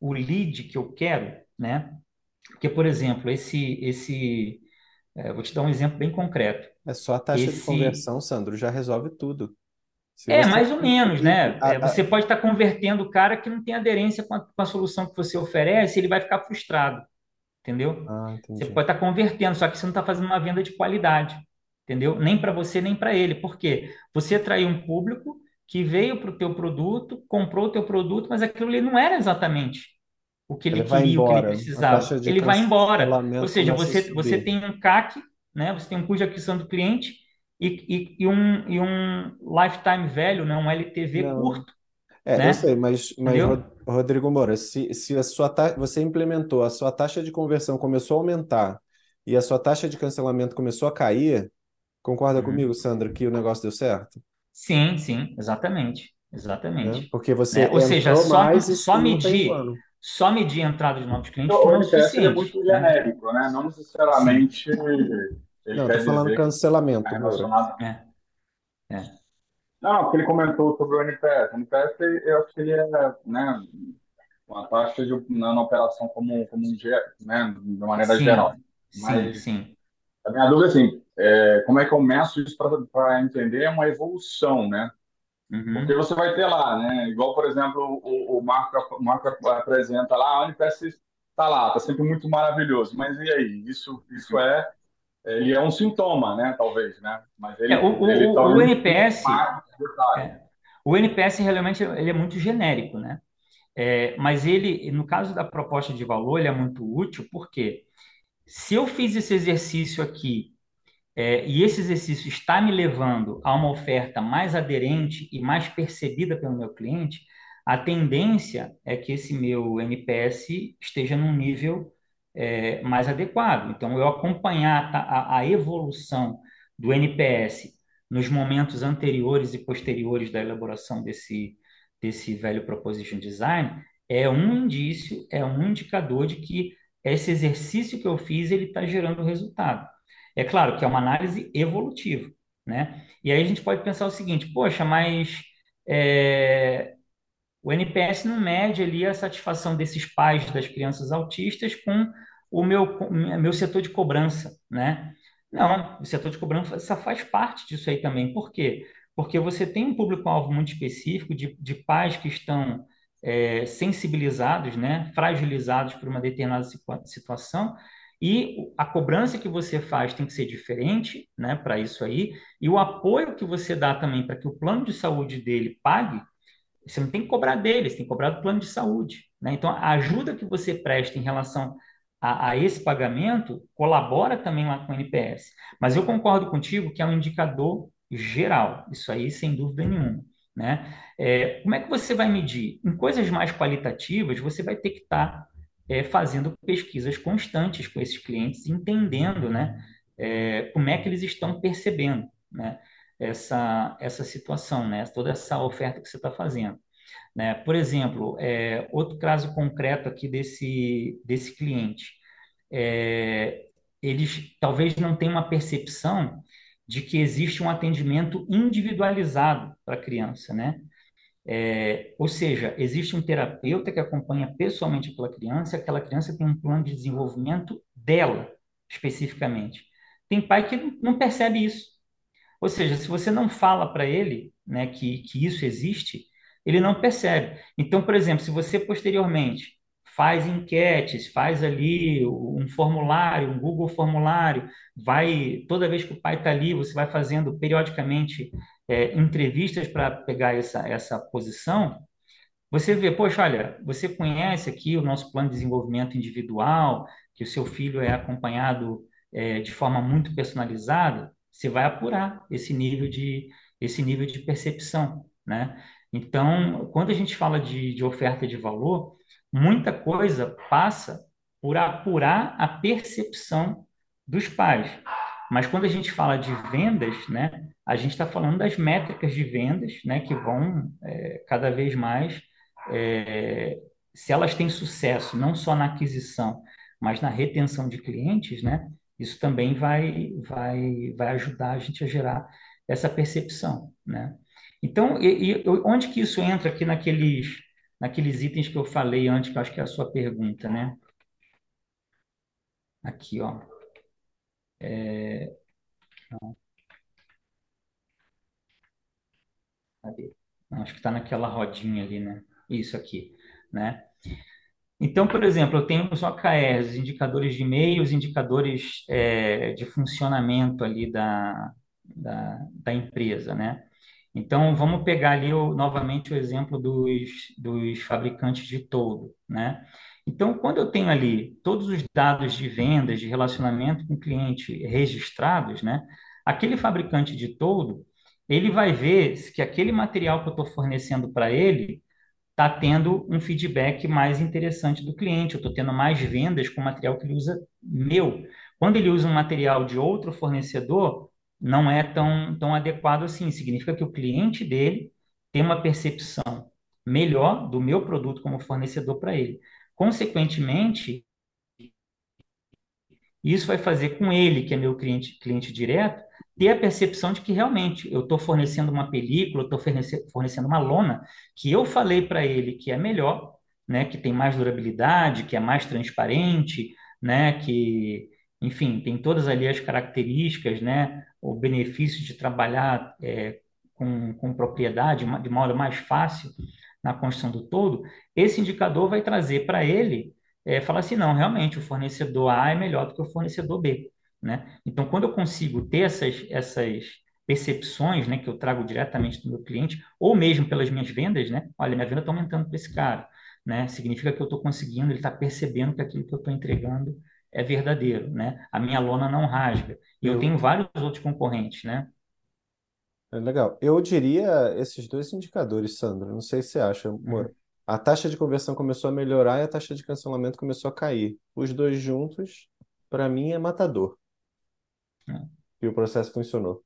o lead que eu quero, né? Porque, por exemplo, esse, esse, eh, vou te dar um exemplo bem concreto. É só a taxa de Esse conversão, Sandro, já resolve tudo. Se é você mais ou menos, né? É, a- você a- pode estar convertendo o cara que não tem aderência com a, com a solução que você oferece, ele vai ficar frustrado, entendeu? Ah, Você pode estar convertendo, só que você não está fazendo uma venda de qualidade, entendeu? Nem para você, nem para ele. Por quê? Você atraiu um público que veio para o teu produto, comprou o teu produto, mas aquilo ali não era exatamente. o que ele Ele queria, o que ele embora. Precisava. Ele vai embora. Ou seja, você, você tem um CAC, né? Você tem um custo de aquisição do cliente e, e, e um, e um lifetime value, né? Um LTV Não. curto, É, eu sei, né? mas, mas Entendeu? Rodrigo Moura, se, se a sua ta... você implementou, a sua taxa de conversão começou a aumentar e a sua taxa de cancelamento começou a cair, concorda Uhum. comigo, Sandra, que o negócio deu certo? Sim, sim, exatamente, Né? exatamente. Porque Né? você Ou seja, só, mais só medir, só medir a entrada de novos clientes O não é ele é suficiente, muito né? genérico, né? Não necessariamente ele Não, quer falando dizer é cancelamento, Moura. relacionado. é, é, Não, porque ele comentou sobre o NPS. O NPS, eu acho que ele é, né, uma taxa de, na, na operação como, como um, né, de maneira geral. sim, sim, Mas sim. a minha dúvida é assim, é, como é que eu meço isso para entender é uma evolução, né? Porque Uhum. você vai ter lá, né? Igual, por exemplo, o, o Marco, o Marco apresenta lá, a NPS está lá, está sempre muito maravilhoso. Mas e aí? Isso, isso é, ele é um sintoma, né? Talvez, né? Mas É, o, ele, ele o, o NPS, é, o NPS realmente ele é muito genérico, né? É, mas ele, no caso da proposta de valor, ele é muito útil porque se eu fiz esse exercício aqui é, e esse exercício está me levando a uma oferta mais aderente e mais percebida pelo meu cliente, a tendência é que esse meu NPS esteja num nível é, mais adequado. Então, eu acompanhar a, a, a evolução do NPS nos momentos anteriores e posteriores da elaboração desse, desse velho Proposition Design é um indício, é um indicador de que esse exercício que eu fiz ele está gerando resultado. É claro que é uma análise evolutiva, né? E aí a gente pode pensar o seguinte, poxa, mas é, o NPS não mede ali a satisfação desses pais das crianças autistas com o meu, meu setor de cobrança, né? Não, o setor de cobrança faz parte disso aí também. Por quê? Porque você tem um público-alvo muito específico de, de pais que estão é, sensibilizados, né, fragilizados por uma determinada situa- situação, e a cobrança que você faz tem que ser diferente, né, para isso aí, e o apoio que você dá também para que o plano de saúde dele pague você não tem que cobrar deles, tem que cobrar do plano de saúde, né? Então, a ajuda que você presta em relação a, a esse pagamento colabora também lá com o NPS. Mas eu concordo contigo que é um indicador geral, isso aí sem dúvida nenhuma, né? É, como é que você vai medir? Em coisas mais qualitativas, você vai ter que estar é, fazendo pesquisas constantes com esses clientes, entendendo, né, é, como é que eles estão percebendo, né? Essa, essa situação, né? Toda essa oferta que você está fazendo, né? Por exemplo, é, outro caso concreto aqui desse, desse cliente, é, eles talvez não tenham uma percepção de que existe um atendimento individualizado para a criança, né? É, ou seja, existe um terapeuta que acompanha pessoalmente aquela criança, aquela criança tem um plano de desenvolvimento dela, especificamente. Tem pai que não percebe isso. Ou seja, se você não fala para ele, né, que, que isso existe, ele não percebe. Então, por exemplo, se você posteriormente faz enquetes, faz ali um formulário, um Google formulário, vai toda vez que o pai está ali, você vai fazendo periodicamente é, entrevistas para pegar essa, essa posição, você vê, poxa, olha, você conhece aqui o nosso plano de desenvolvimento individual, que o seu filho é acompanhado é, de forma muito personalizada, você vai apurar esse nível de, esse nível de percepção, né? Então, quando a gente fala de, de oferta de valor, muita coisa passa por apurar a percepção dos pais. Mas quando a gente fala de vendas, né, a gente está falando das métricas de vendas, né, que vão é, cada vez mais é, se elas têm sucesso não só na aquisição, mas na retenção de clientes, né, isso também vai, vai, vai ajudar a gente a gerar essa percepção, né? Então, e, e onde que isso entra aqui naqueles, naqueles itens que eu falei antes, que eu acho que é a sua pergunta, né? Aqui, ó. Cadê? Não, acho que está naquela rodinha ali, né? Isso aqui, né? Então, por exemplo, eu tenho os OKRs, indicadores de e-mail, os indicadores é, de funcionamento ali da, da, da empresa, né? Então, vamos pegar ali o- novamente o exemplo dos, dos fabricantes de toldo, né? Então, quando eu tenho ali todos os dados de vendas, de relacionamento com o cliente registrados, né, aquele fabricante de todo, ele vai ver que aquele material que eu estou fornecendo para ele está tendo um feedback mais interessante do cliente, eu estou tendo mais vendas com o material que ele usa meu. Quando ele usa um material de outro fornecedor, não é tão, tão adequado assim. Significa que o cliente dele tem uma percepção melhor do meu produto como fornecedor para ele. Consequentemente, isso vai fazer com ele, que é meu cliente, cliente direto, ter a percepção de que realmente eu estou fornecendo uma película, estou fornecendo uma lona que eu falei para ele que é melhor, né, que tem mais durabilidade, que é mais transparente, né, que, enfim, tem todas ali as características, né, o benefício de trabalhar é, com, com propriedade de modo mais fácil na construção do todo, esse indicador vai trazer para ele, é, falar assim, não, realmente o fornecedor A é melhor do que o fornecedor B, né? Então, quando eu consigo ter essas, essas percepções, né, que eu trago diretamente do meu cliente, ou mesmo pelas minhas vendas, né? Olha, minha venda está aumentando para esse cara, né? Significa que eu estou conseguindo, ele está percebendo que aquilo que eu estou entregando é verdadeiro, né? A minha lona não rasga. E eu, eu tenho vários outros concorrentes, né? É legal. Eu diria esses dois indicadores, Sandra. Não sei se você acha, amor. Uhum. A taxa de conversão começou a melhorar e a taxa de cancelamento começou a cair. Os dois juntos, para mim, é matador. Uhum. E o processo funcionou.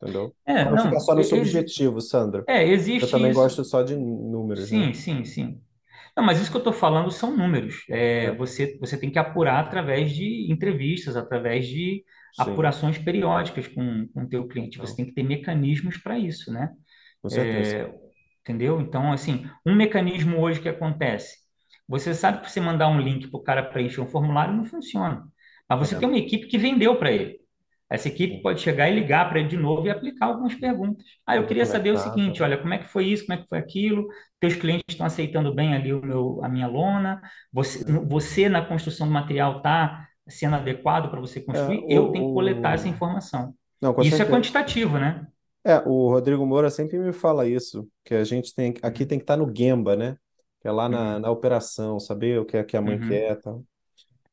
Entendeu? É, não, ficar só no seu objetivo, Sandra. É, existe Eu também isso. gosto só de números, sim, né? Sim, sim, Não, mas isso que eu estou falando são números. É, é. Você, você tem que apurar através de entrevistas, através de Sim. apurações periódicas com o teu cliente. Você tem que ter mecanismos para isso, né? Com certeza. É, entendeu? Então, assim, um mecanismo hoje que acontece, você sabe que você mandar um link para o cara preencher um formulário não funciona. Mas você é. tem uma equipe que vendeu para ele. Essa equipe pode chegar e ligar para ele de novo e aplicar algumas perguntas. Ah, eu queria saber o seguinte, olha, como é que foi isso, como é que foi aquilo? Teus clientes estão aceitando bem ali o meu, a minha lona? Você, você na construção do material está sendo adequado para você construir, é, o, eu tenho que coletar essa informação. Não, isso é certeza. é quantitativo, né? É, o Rodrigo Moura sempre me fala isso, que a gente tem aqui uhum. tem que estar tá no Gemba, né? Que é lá na, uhum. na operação, saber o que, é, que a mãe uhum. quer, tal.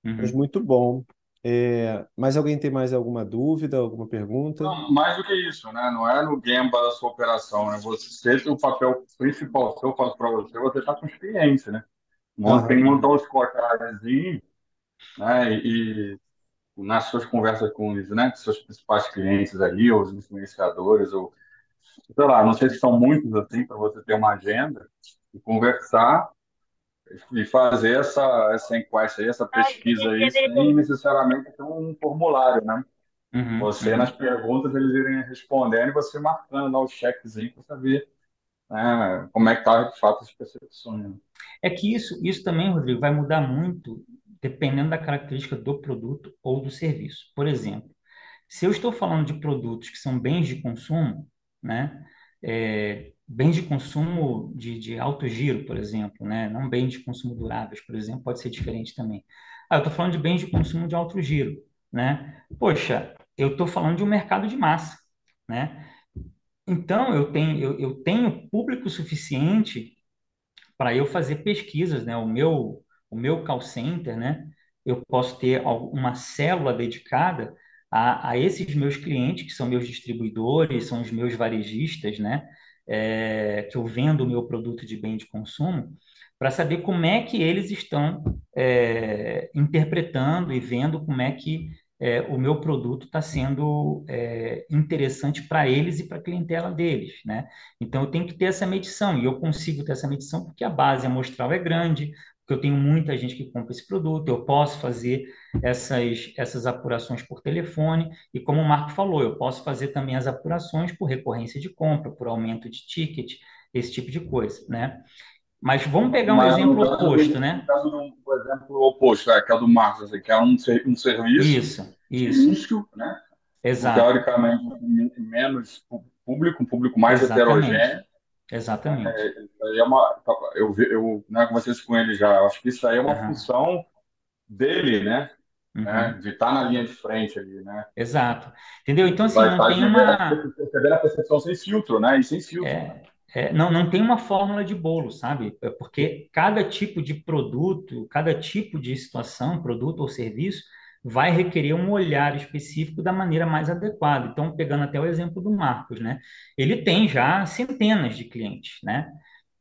Uhum. Mas muito bom. É, mas alguém tem mais alguma dúvida, alguma pergunta? Não, mais do que isso, né? Não é no Gemba da sua operação, né? Você tem o papel principal, se eu faço para você, você está com experiência, né? Tem que montar os scorecardzinho né? E, e nas suas conversas com os né, seus principais clientes ali, ou os influenciadores, ou sei lá, não sei se são muitos assim, para você ter uma agenda e conversar e fazer essa, essa enquete aí, essa pesquisa aí, sem necessariamente ter um formulário, né? Uhum, você, uhum. nas perguntas, eles irem respondendo e você marcando lá o checkzinho para saber né, como é que tá de fato as percepções. Né? É que isso, isso também, Rodrigo, vai mudar muito dependendo da característica do produto ou do serviço. Por exemplo, se eu estou falando de produtos que são bens de consumo, né, é, bens de consumo de, de, alto giro, por exemplo, né, não bens de consumo duráveis, por exemplo, pode ser diferente também. Ah, eu estou falando de bens de consumo de alto giro, né? Poxa, eu estou falando de um mercado de massa, né? Então, eu tenho, eu, eu tenho público suficiente para eu fazer pesquisas, né? O meu, o meu call center, né? Eu posso ter uma célula dedicada a, a esses meus clientes, que são meus distribuidores, são os meus varejistas, né? É, que eu vendo o meu produto de bem de consumo, para saber como é que eles estão é, interpretando e vendo como é que é, o meu produto está sendo é, interessante para eles e para a clientela deles, né? Então eu tenho que ter essa medição e eu consigo ter essa medição porque a base amostral é grande, porque eu tenho muita gente que compra esse produto, eu posso fazer essas, essas apurações por telefone e como o Marco falou, eu posso fazer também as apurações por recorrência de compra, por aumento de ticket, esse tipo de coisa, né? Mas vamos pegar um Mas, exemplo oposto, né? Por exemplo, oposto, é, que é o do Marcos, assim, que é um, um serviço isso, isso. Nicho, né? Exato. Teoricamente, menos público, um público mais Exatamente. heterogêneo. Exatamente. É, é uma, eu, eu né, conversei com ele já, eu acho que isso aí é uma uhum. função dele, né? Uhum. né? De estar na linha de frente ali, né? Exato. Entendeu? Então, assim, Vai não tem uma... A percepção sem filtro, né? E sem filtro. É, né? é, não, não tem uma fórmula de bolo, sabe? É porque cada tipo de produto, cada tipo de situação, produto ou serviço, vai requerer um olhar específico da maneira mais adequada. Então, pegando até o exemplo do Marcos, né? Ele tem já centenas de clientes, né?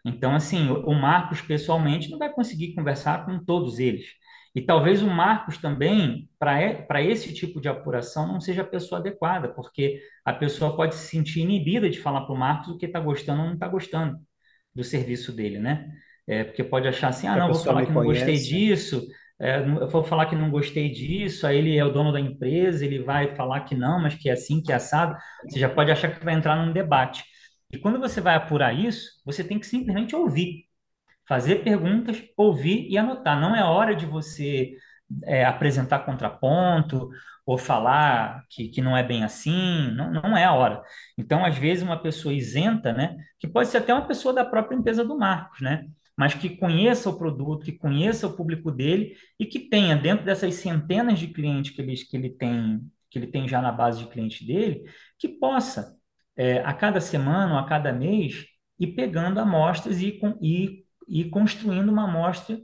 Então, assim, o Marcos pessoalmente não vai conseguir conversar com todos eles. E talvez o Marcos também, para para esse tipo de apuração, não seja a pessoa adequada, porque a pessoa pode se sentir inibida de falar para o Marcos o que está gostando ou não está gostando do serviço dele, né? É, porque pode achar assim, ah, não, vou falar que não gostei conhece, disso, é, eu vou falar que não gostei disso, aí ele é o dono da empresa, ele vai falar que não, mas que é assim, que é assado. Você já pode achar que vai entrar num debate. E quando você vai apurar isso, você tem que simplesmente ouvir fazer perguntas, ouvir e anotar. Não é hora de você é, apresentar contraponto ou falar que, que não é bem assim, não, não é a hora. Então, às vezes, uma pessoa isenta, né, que pode ser até uma pessoa da própria empresa do Marcos, né, mas que conheça o produto, que conheça o público dele e que tenha, dentro dessas centenas de clientes que ele, que ele tem, que ele tem já na base de clientes dele, que possa, é, a cada semana ou a cada mês, ir pegando amostras e, com- e e construindo uma amostra,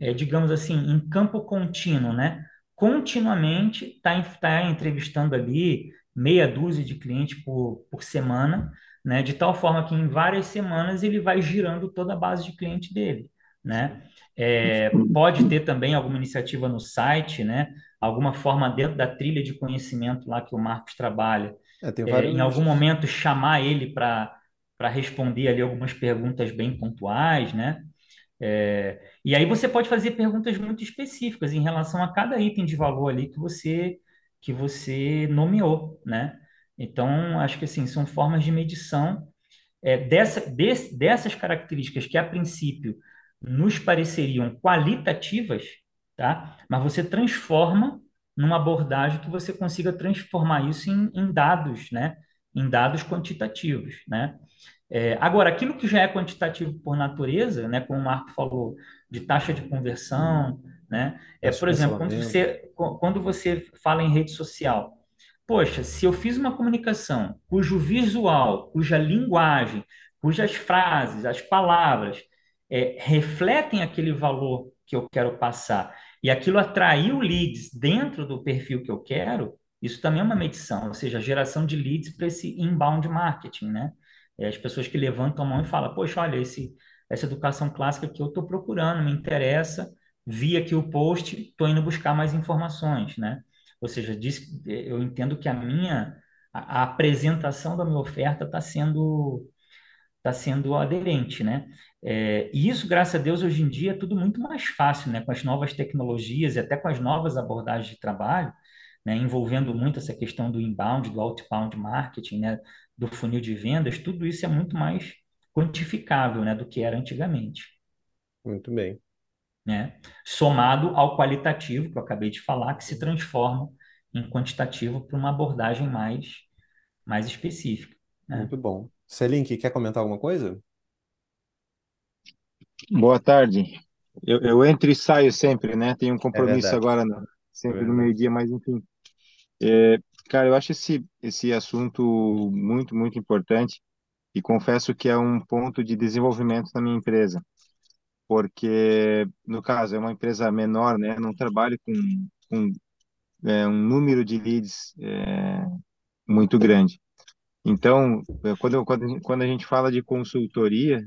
é, digamos assim, em campo contínuo, né? Continuamente está tá entrevistando ali meia dúzia de clientes por, por semana, né? De tal forma que em várias semanas ele vai girando toda a base de cliente dele, né? É, pode ter também alguma iniciativa no site, né? Alguma forma dentro da trilha de conhecimento lá que o Marcos trabalha, é, é, em algum momento chamar ele para para responder ali algumas perguntas bem pontuais, né? É, e aí você pode fazer perguntas muito específicas em relação a cada item de valor ali que você que você nomeou, né? Então, acho que assim, são formas de medição é, dessa, des- dessas características que a princípio nos pareceriam qualitativas, tá? Mas você transforma numa abordagem que você consiga transformar isso em, em dados, né? Em dados quantitativos, né? É, agora, aquilo que já é quantitativo por natureza, né, como o Marco falou, de taxa de conversão, né, é, por exemplo, quando você, quando você fala em rede social, poxa, se eu fiz uma comunicação cujo visual, cuja linguagem, cujas frases, as palavras é, refletem aquele valor que eu quero passar e aquilo atraiu leads dentro do perfil que eu quero, isso também é uma medição, ou seja, geração de leads para esse inbound marketing, né? É, as pessoas que levantam a mão e falam, poxa, olha, esse, essa educação clássica que eu estou procurando, me interessa, vi aqui o post, estou indo buscar mais informações, né? Ou seja, diz, eu entendo que a minha, a, a apresentação da minha oferta está sendo, tá sendo aderente, né? É, e isso, graças a Deus, hoje em dia é tudo muito mais fácil, né? Com as novas tecnologias e até com as novas abordagens de trabalho, né? Envolvendo muito essa questão do inbound, do outbound marketing, né? Do funil de vendas, tudo isso é muito mais quantificável, né? Do que era antigamente, Muito bem. Né? Somado ao qualitativo, que eu acabei de falar, que se transforma em quantitativo para uma abordagem mais, mais específica, né? Muito bom. Selink, quer comentar alguma coisa? Boa tarde. Eu, eu entro e saio sempre, né? Tenho um É compromisso verdade. agora, no- É sempre no meio-dia, mas enfim. É, cara, eu acho esse, esse assunto muito, muito importante e confesso que é um ponto de desenvolvimento na minha empresa, porque, no caso, é uma empresa menor, né? Não trabalho com, com é, um número de leads é, muito grande. Então, é, quando, quando, a gente- quando a gente fala de consultoria,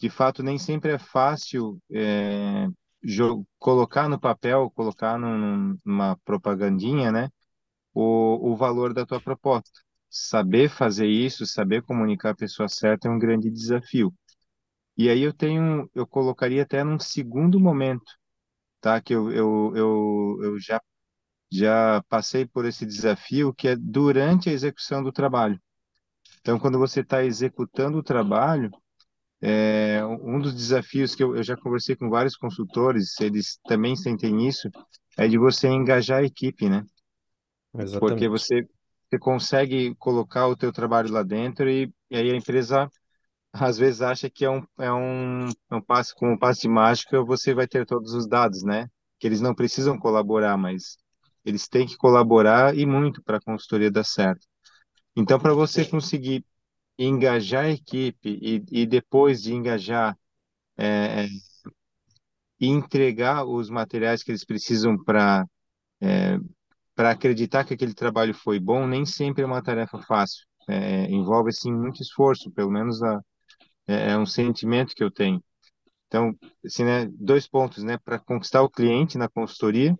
de fato, nem sempre é fácil é, colocar no papel, colocar num- numa propagandinha, né, o, o valor da tua proposta. Saber fazer isso, saber comunicar a pessoa certa é um grande desafio. E aí eu tenho, eu colocaria até num segundo momento, tá, que eu, eu, eu, eu já, já passei por esse desafio, que é durante a execução do trabalho. Então, quando você está executando o trabalho, é, um dos desafios que eu, eu já conversei com vários consultores, eles também sentem isso, é de você engajar a equipe, né? Porque Exatamente. você, você consegue colocar o teu trabalho lá dentro e, e aí a empresa às vezes acha que é um, é um, é um passe, com um passe de mágica você vai ter todos os dados, né? Que eles não precisam colaborar, mas eles têm que colaborar e muito para a consultoria dar certo. Então, para você conseguir engajar a equipe e, e depois de engajar, é, é, entregar os materiais que eles precisam para é, para acreditar que aquele trabalho foi bom, nem sempre é uma tarefa fácil. É, envolve, assim, muito esforço, pelo menos a, é, é um sentimento que eu tenho. Então, assim, né, dois pontos, né, para conquistar o cliente na consultoria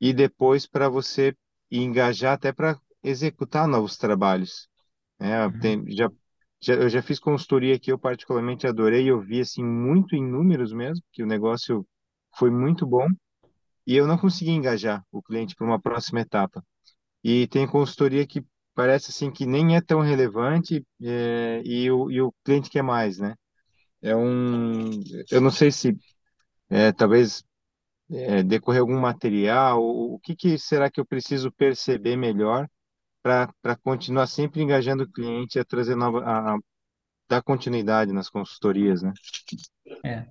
e depois para você engajar até para executar novos trabalhos. É, Uhum. tem, já, já, eu já fiz consultoria que eu particularmente adorei, eu vi assim muito em números mesmo, que o negócio foi muito bom e eu não consegui engajar o cliente para uma próxima etapa. E tem consultoria que parece assim que nem é tão relevante é, e, o, e o cliente quer mais, né? É um, eu não sei se é, talvez é, decorrer algum material, o, o que que será que eu preciso perceber melhor para para continuar sempre engajando o cliente a trazer nova, a, a dar continuidade nas consultorias, né? É.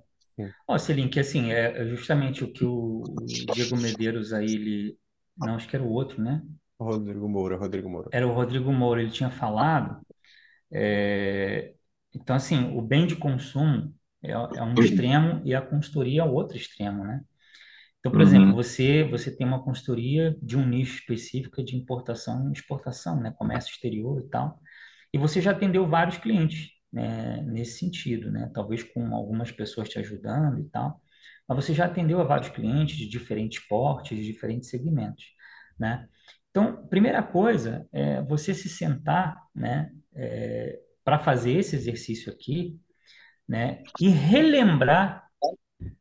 Ó, que assim, é é justamente o que o, o Diego Medeiros aí, ele... Não, acho que era o outro, né? Rodrigo Moura, Rodrigo Moura. Era o Rodrigo Moura, ele tinha falado. é, Então, assim, o bem de consumo é, é um extremo e a consultoria é o outro extremo, né? Então, por exemplo, Uhum, você você tem uma consultoria de um nicho específico de importação e exportação, né? Comércio exterior e tal. E você já atendeu vários clientes, né, nesse sentido, né? Talvez com algumas pessoas te ajudando e tal. Mas você já atendeu a vários clientes de diferentes portes, de diferentes segmentos, né? Então, primeira coisa é você se sentar, né, para fazer esse exercício aqui, né, e relembrar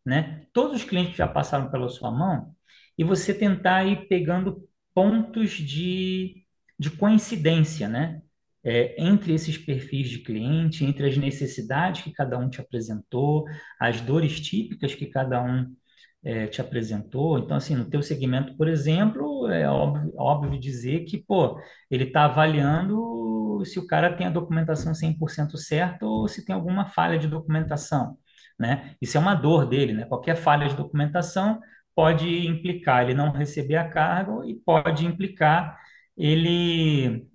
né? Todos os clientes já passaram pela sua mão e você tentar ir pegando pontos de, de coincidência, né? É, entre esses perfis de cliente, entre as necessidades que cada um te apresentou, as dores típicas que cada um é, te apresentou. Então, assim, no teu segmento, por exemplo, é óbvio, óbvio dizer que, pô, ele está avaliando se o cara tem a documentação 100% certa ou se tem alguma falha de documentação, né? Isso é uma dor dele, né? Qualquer falha de documentação pode implicar ele não receber a carga e pode implicar ele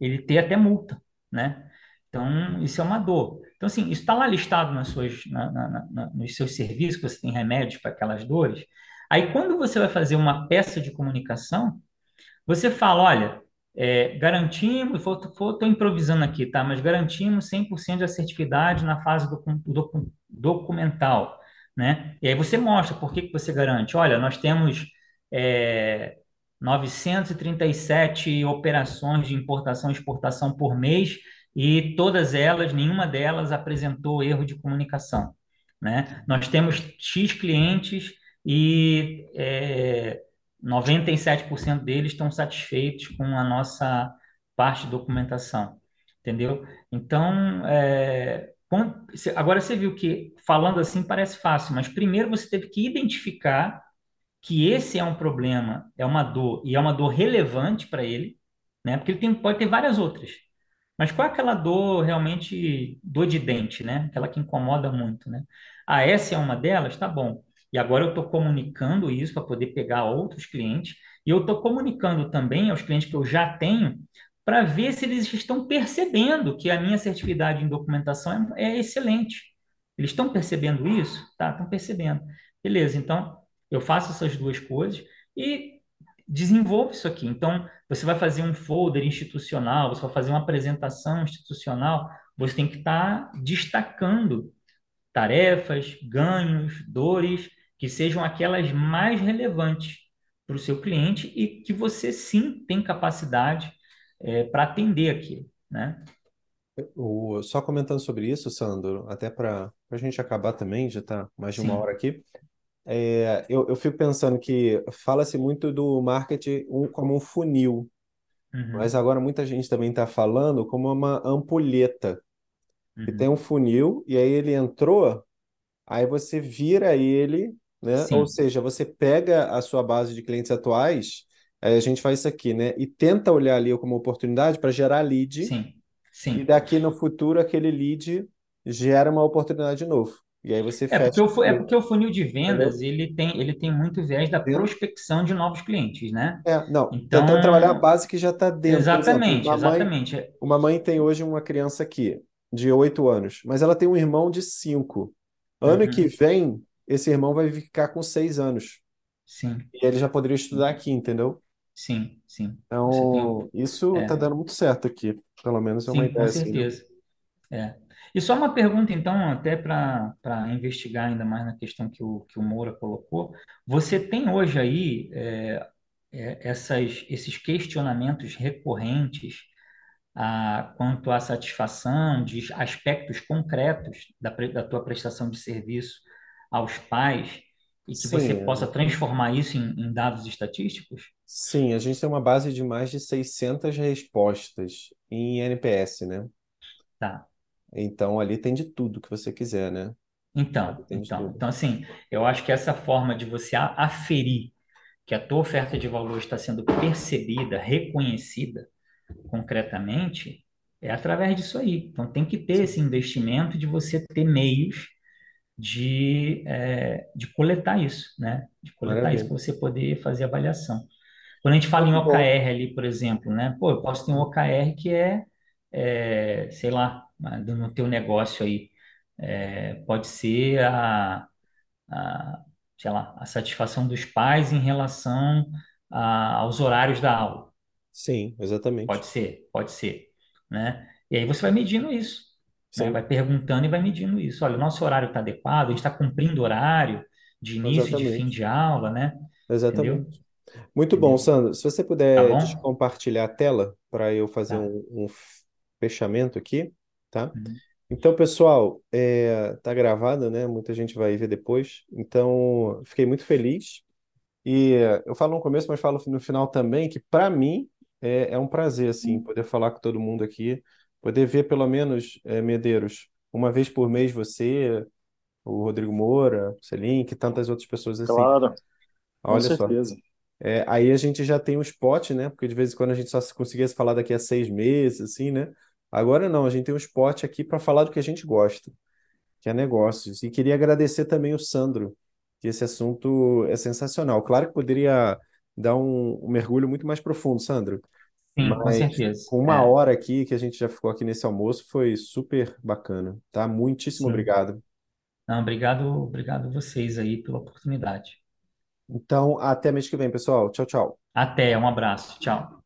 ele ter até multa, né? Então, isso é uma dor. Então, assim, isso está lá listado nas suas, na, na, na, nos seus serviços, que você tem remédios para aquelas dores. Aí, quando você vai fazer uma peça de comunicação, você fala, olha, é, garantimos, estou improvisando aqui, tá? Mas garantimos 100% de assertividade na fase do, do, documental, né? E aí você mostra por que, que você garante. Olha, nós temos é, 937 operações de importação e exportação por mês e todas elas, nenhuma delas apresentou erro de comunicação, né? Nós temos X clientes e é, 97% deles estão satisfeitos com a nossa parte de documentação, entendeu? Então, é, agora você viu que falando assim parece fácil, mas primeiro você teve que identificar que esse é um problema, é uma dor, e é uma dor relevante para ele, né? Porque ele tem, pode ter várias outras. Mas qual é aquela dor realmente, dor de dente, né? Aquela que incomoda muito, né? Ah, essa é uma delas? Tá bom. E agora eu estou comunicando isso para poder pegar outros clientes, e eu estou comunicando também aos clientes que eu já tenho, para ver se eles estão percebendo que a minha assertividade em documentação é, é excelente. Eles estão percebendo isso? Tá, estão percebendo. Beleza, então eu faço essas duas coisas e desenvolvo isso aqui. Então, você vai fazer um folder institucional, você vai fazer uma apresentação institucional, você tem que estar tá destacando tarefas, ganhos, dores, que sejam aquelas mais relevantes para o seu cliente e que você sim tem capacidade é, para atender aquilo, né? O, só comentando sobre isso, Sandro, até para a gente acabar também, já está mais de uma hora aqui. É, eu, eu fico pensando que fala-se muito do marketing como um funil, mas Uhum. agora muita gente também está falando como uma ampulheta, que tem um Uhum. funil, e aí ele entrou, aí você vira ele, né? Ou Sim. seja, você pega a sua base de clientes atuais, aí a gente faz isso aqui, né? E tenta olhar ali como oportunidade para gerar lead, Sim. e Sim. daqui no futuro aquele lead gera uma oportunidade de novo. E aí você É porque fecha, o, fu- é porque o funil de vendas entendeu? ele tem, ele tem muito viés da prospecção de novos clientes, né? É, não, tentando trabalhar a Então, base que já está dentro. Por exemplo, exatamente, uma mãe, exatamente. Uma mãe tem hoje uma criança aqui de 8 anos, mas ela tem um irmão de 5. Ano que Uhum, vem, esse irmão vai ficar com 6 anos. sim, E ele já poderia estudar aqui, entendeu? sim, sim. Você tem, Então, isso tá é, dando muito certo aqui. Pelo menos é uma sim, com ideia assim, né? certeza. É. E só uma pergunta, então, até para investigar ainda mais na questão que o, que o Moura colocou. Você tem hoje aí é, é, essas, esses questionamentos recorrentes a, quanto à satisfação de aspectos concretos da, da tua prestação de serviço aos pais e que você Sim, possa é. transformar isso em, em dados estatísticos? sim, a gente tem uma base de mais de 600 respostas em NPS, né? Tá. Então, ali tem de tudo que você quiser, né? Então, tem então, então, assim, eu acho que essa forma de você aferir que a tua oferta de valor está sendo percebida, reconhecida concretamente, é através disso aí. Então, tem que ter esse investimento de você ter meios de, é, de coletar isso, né? De coletar isso Maravilha. para você poder fazer avaliação. Quando a gente fala em. OKR ali, por exemplo, né? Pô, eu posso ter um OKR que é, é, sei lá, no teu negócio aí, é, pode ser a, a, sei lá, a satisfação dos pais em relação a- aos horários da aula. Sim, Pode exatamente. ser, pode ser, né? E aí você vai medindo isso, né? Vai perguntando e vai medindo isso. Olha, o nosso horário está adequado, a gente está cumprindo o horário de início e de fim exatamente. de aula, né? Entendeu? Exatamente. Muito bom, Entendeu? Sandro. Se você Tá puder bom? descompartilhar a tela para eu fazer Tá. um, um fechamento aqui, tá? Uhum. Então, pessoal, é, tá gravado, né? Muita gente vai ver depois. Então, fiquei muito feliz. E eu falo no começo, mas falo no final também, que para mim é, é um prazer, assim, poder falar com todo mundo aqui, poder ver pelo menos, é, Medeiros, uma vez por mês você, o Rodrigo Moura, o Celink, e tantas outras pessoas assim. Claro, com Olha só. certeza. É, aí a gente já tem um spot, né? Porque de vez em quando a gente só conseguia se falar daqui a seis meses, assim, né? Agora não, a gente tem um spot aqui para falar do que a gente gosta, que é negócios. E queria agradecer também o Sandro, que esse assunto é sensacional. Claro que poderia dar um, um mergulho muito mais profundo, Sandro, Sim, com mas certeza. com uma É, hora aqui que a gente já ficou aqui nesse almoço foi super bacana, tá? Muitíssimo sim. obrigado. Não, obrigado, obrigado vocês aí pela oportunidade. Então, até mês que vem, pessoal. Tchau, tchau. Até, um abraço. Tchau.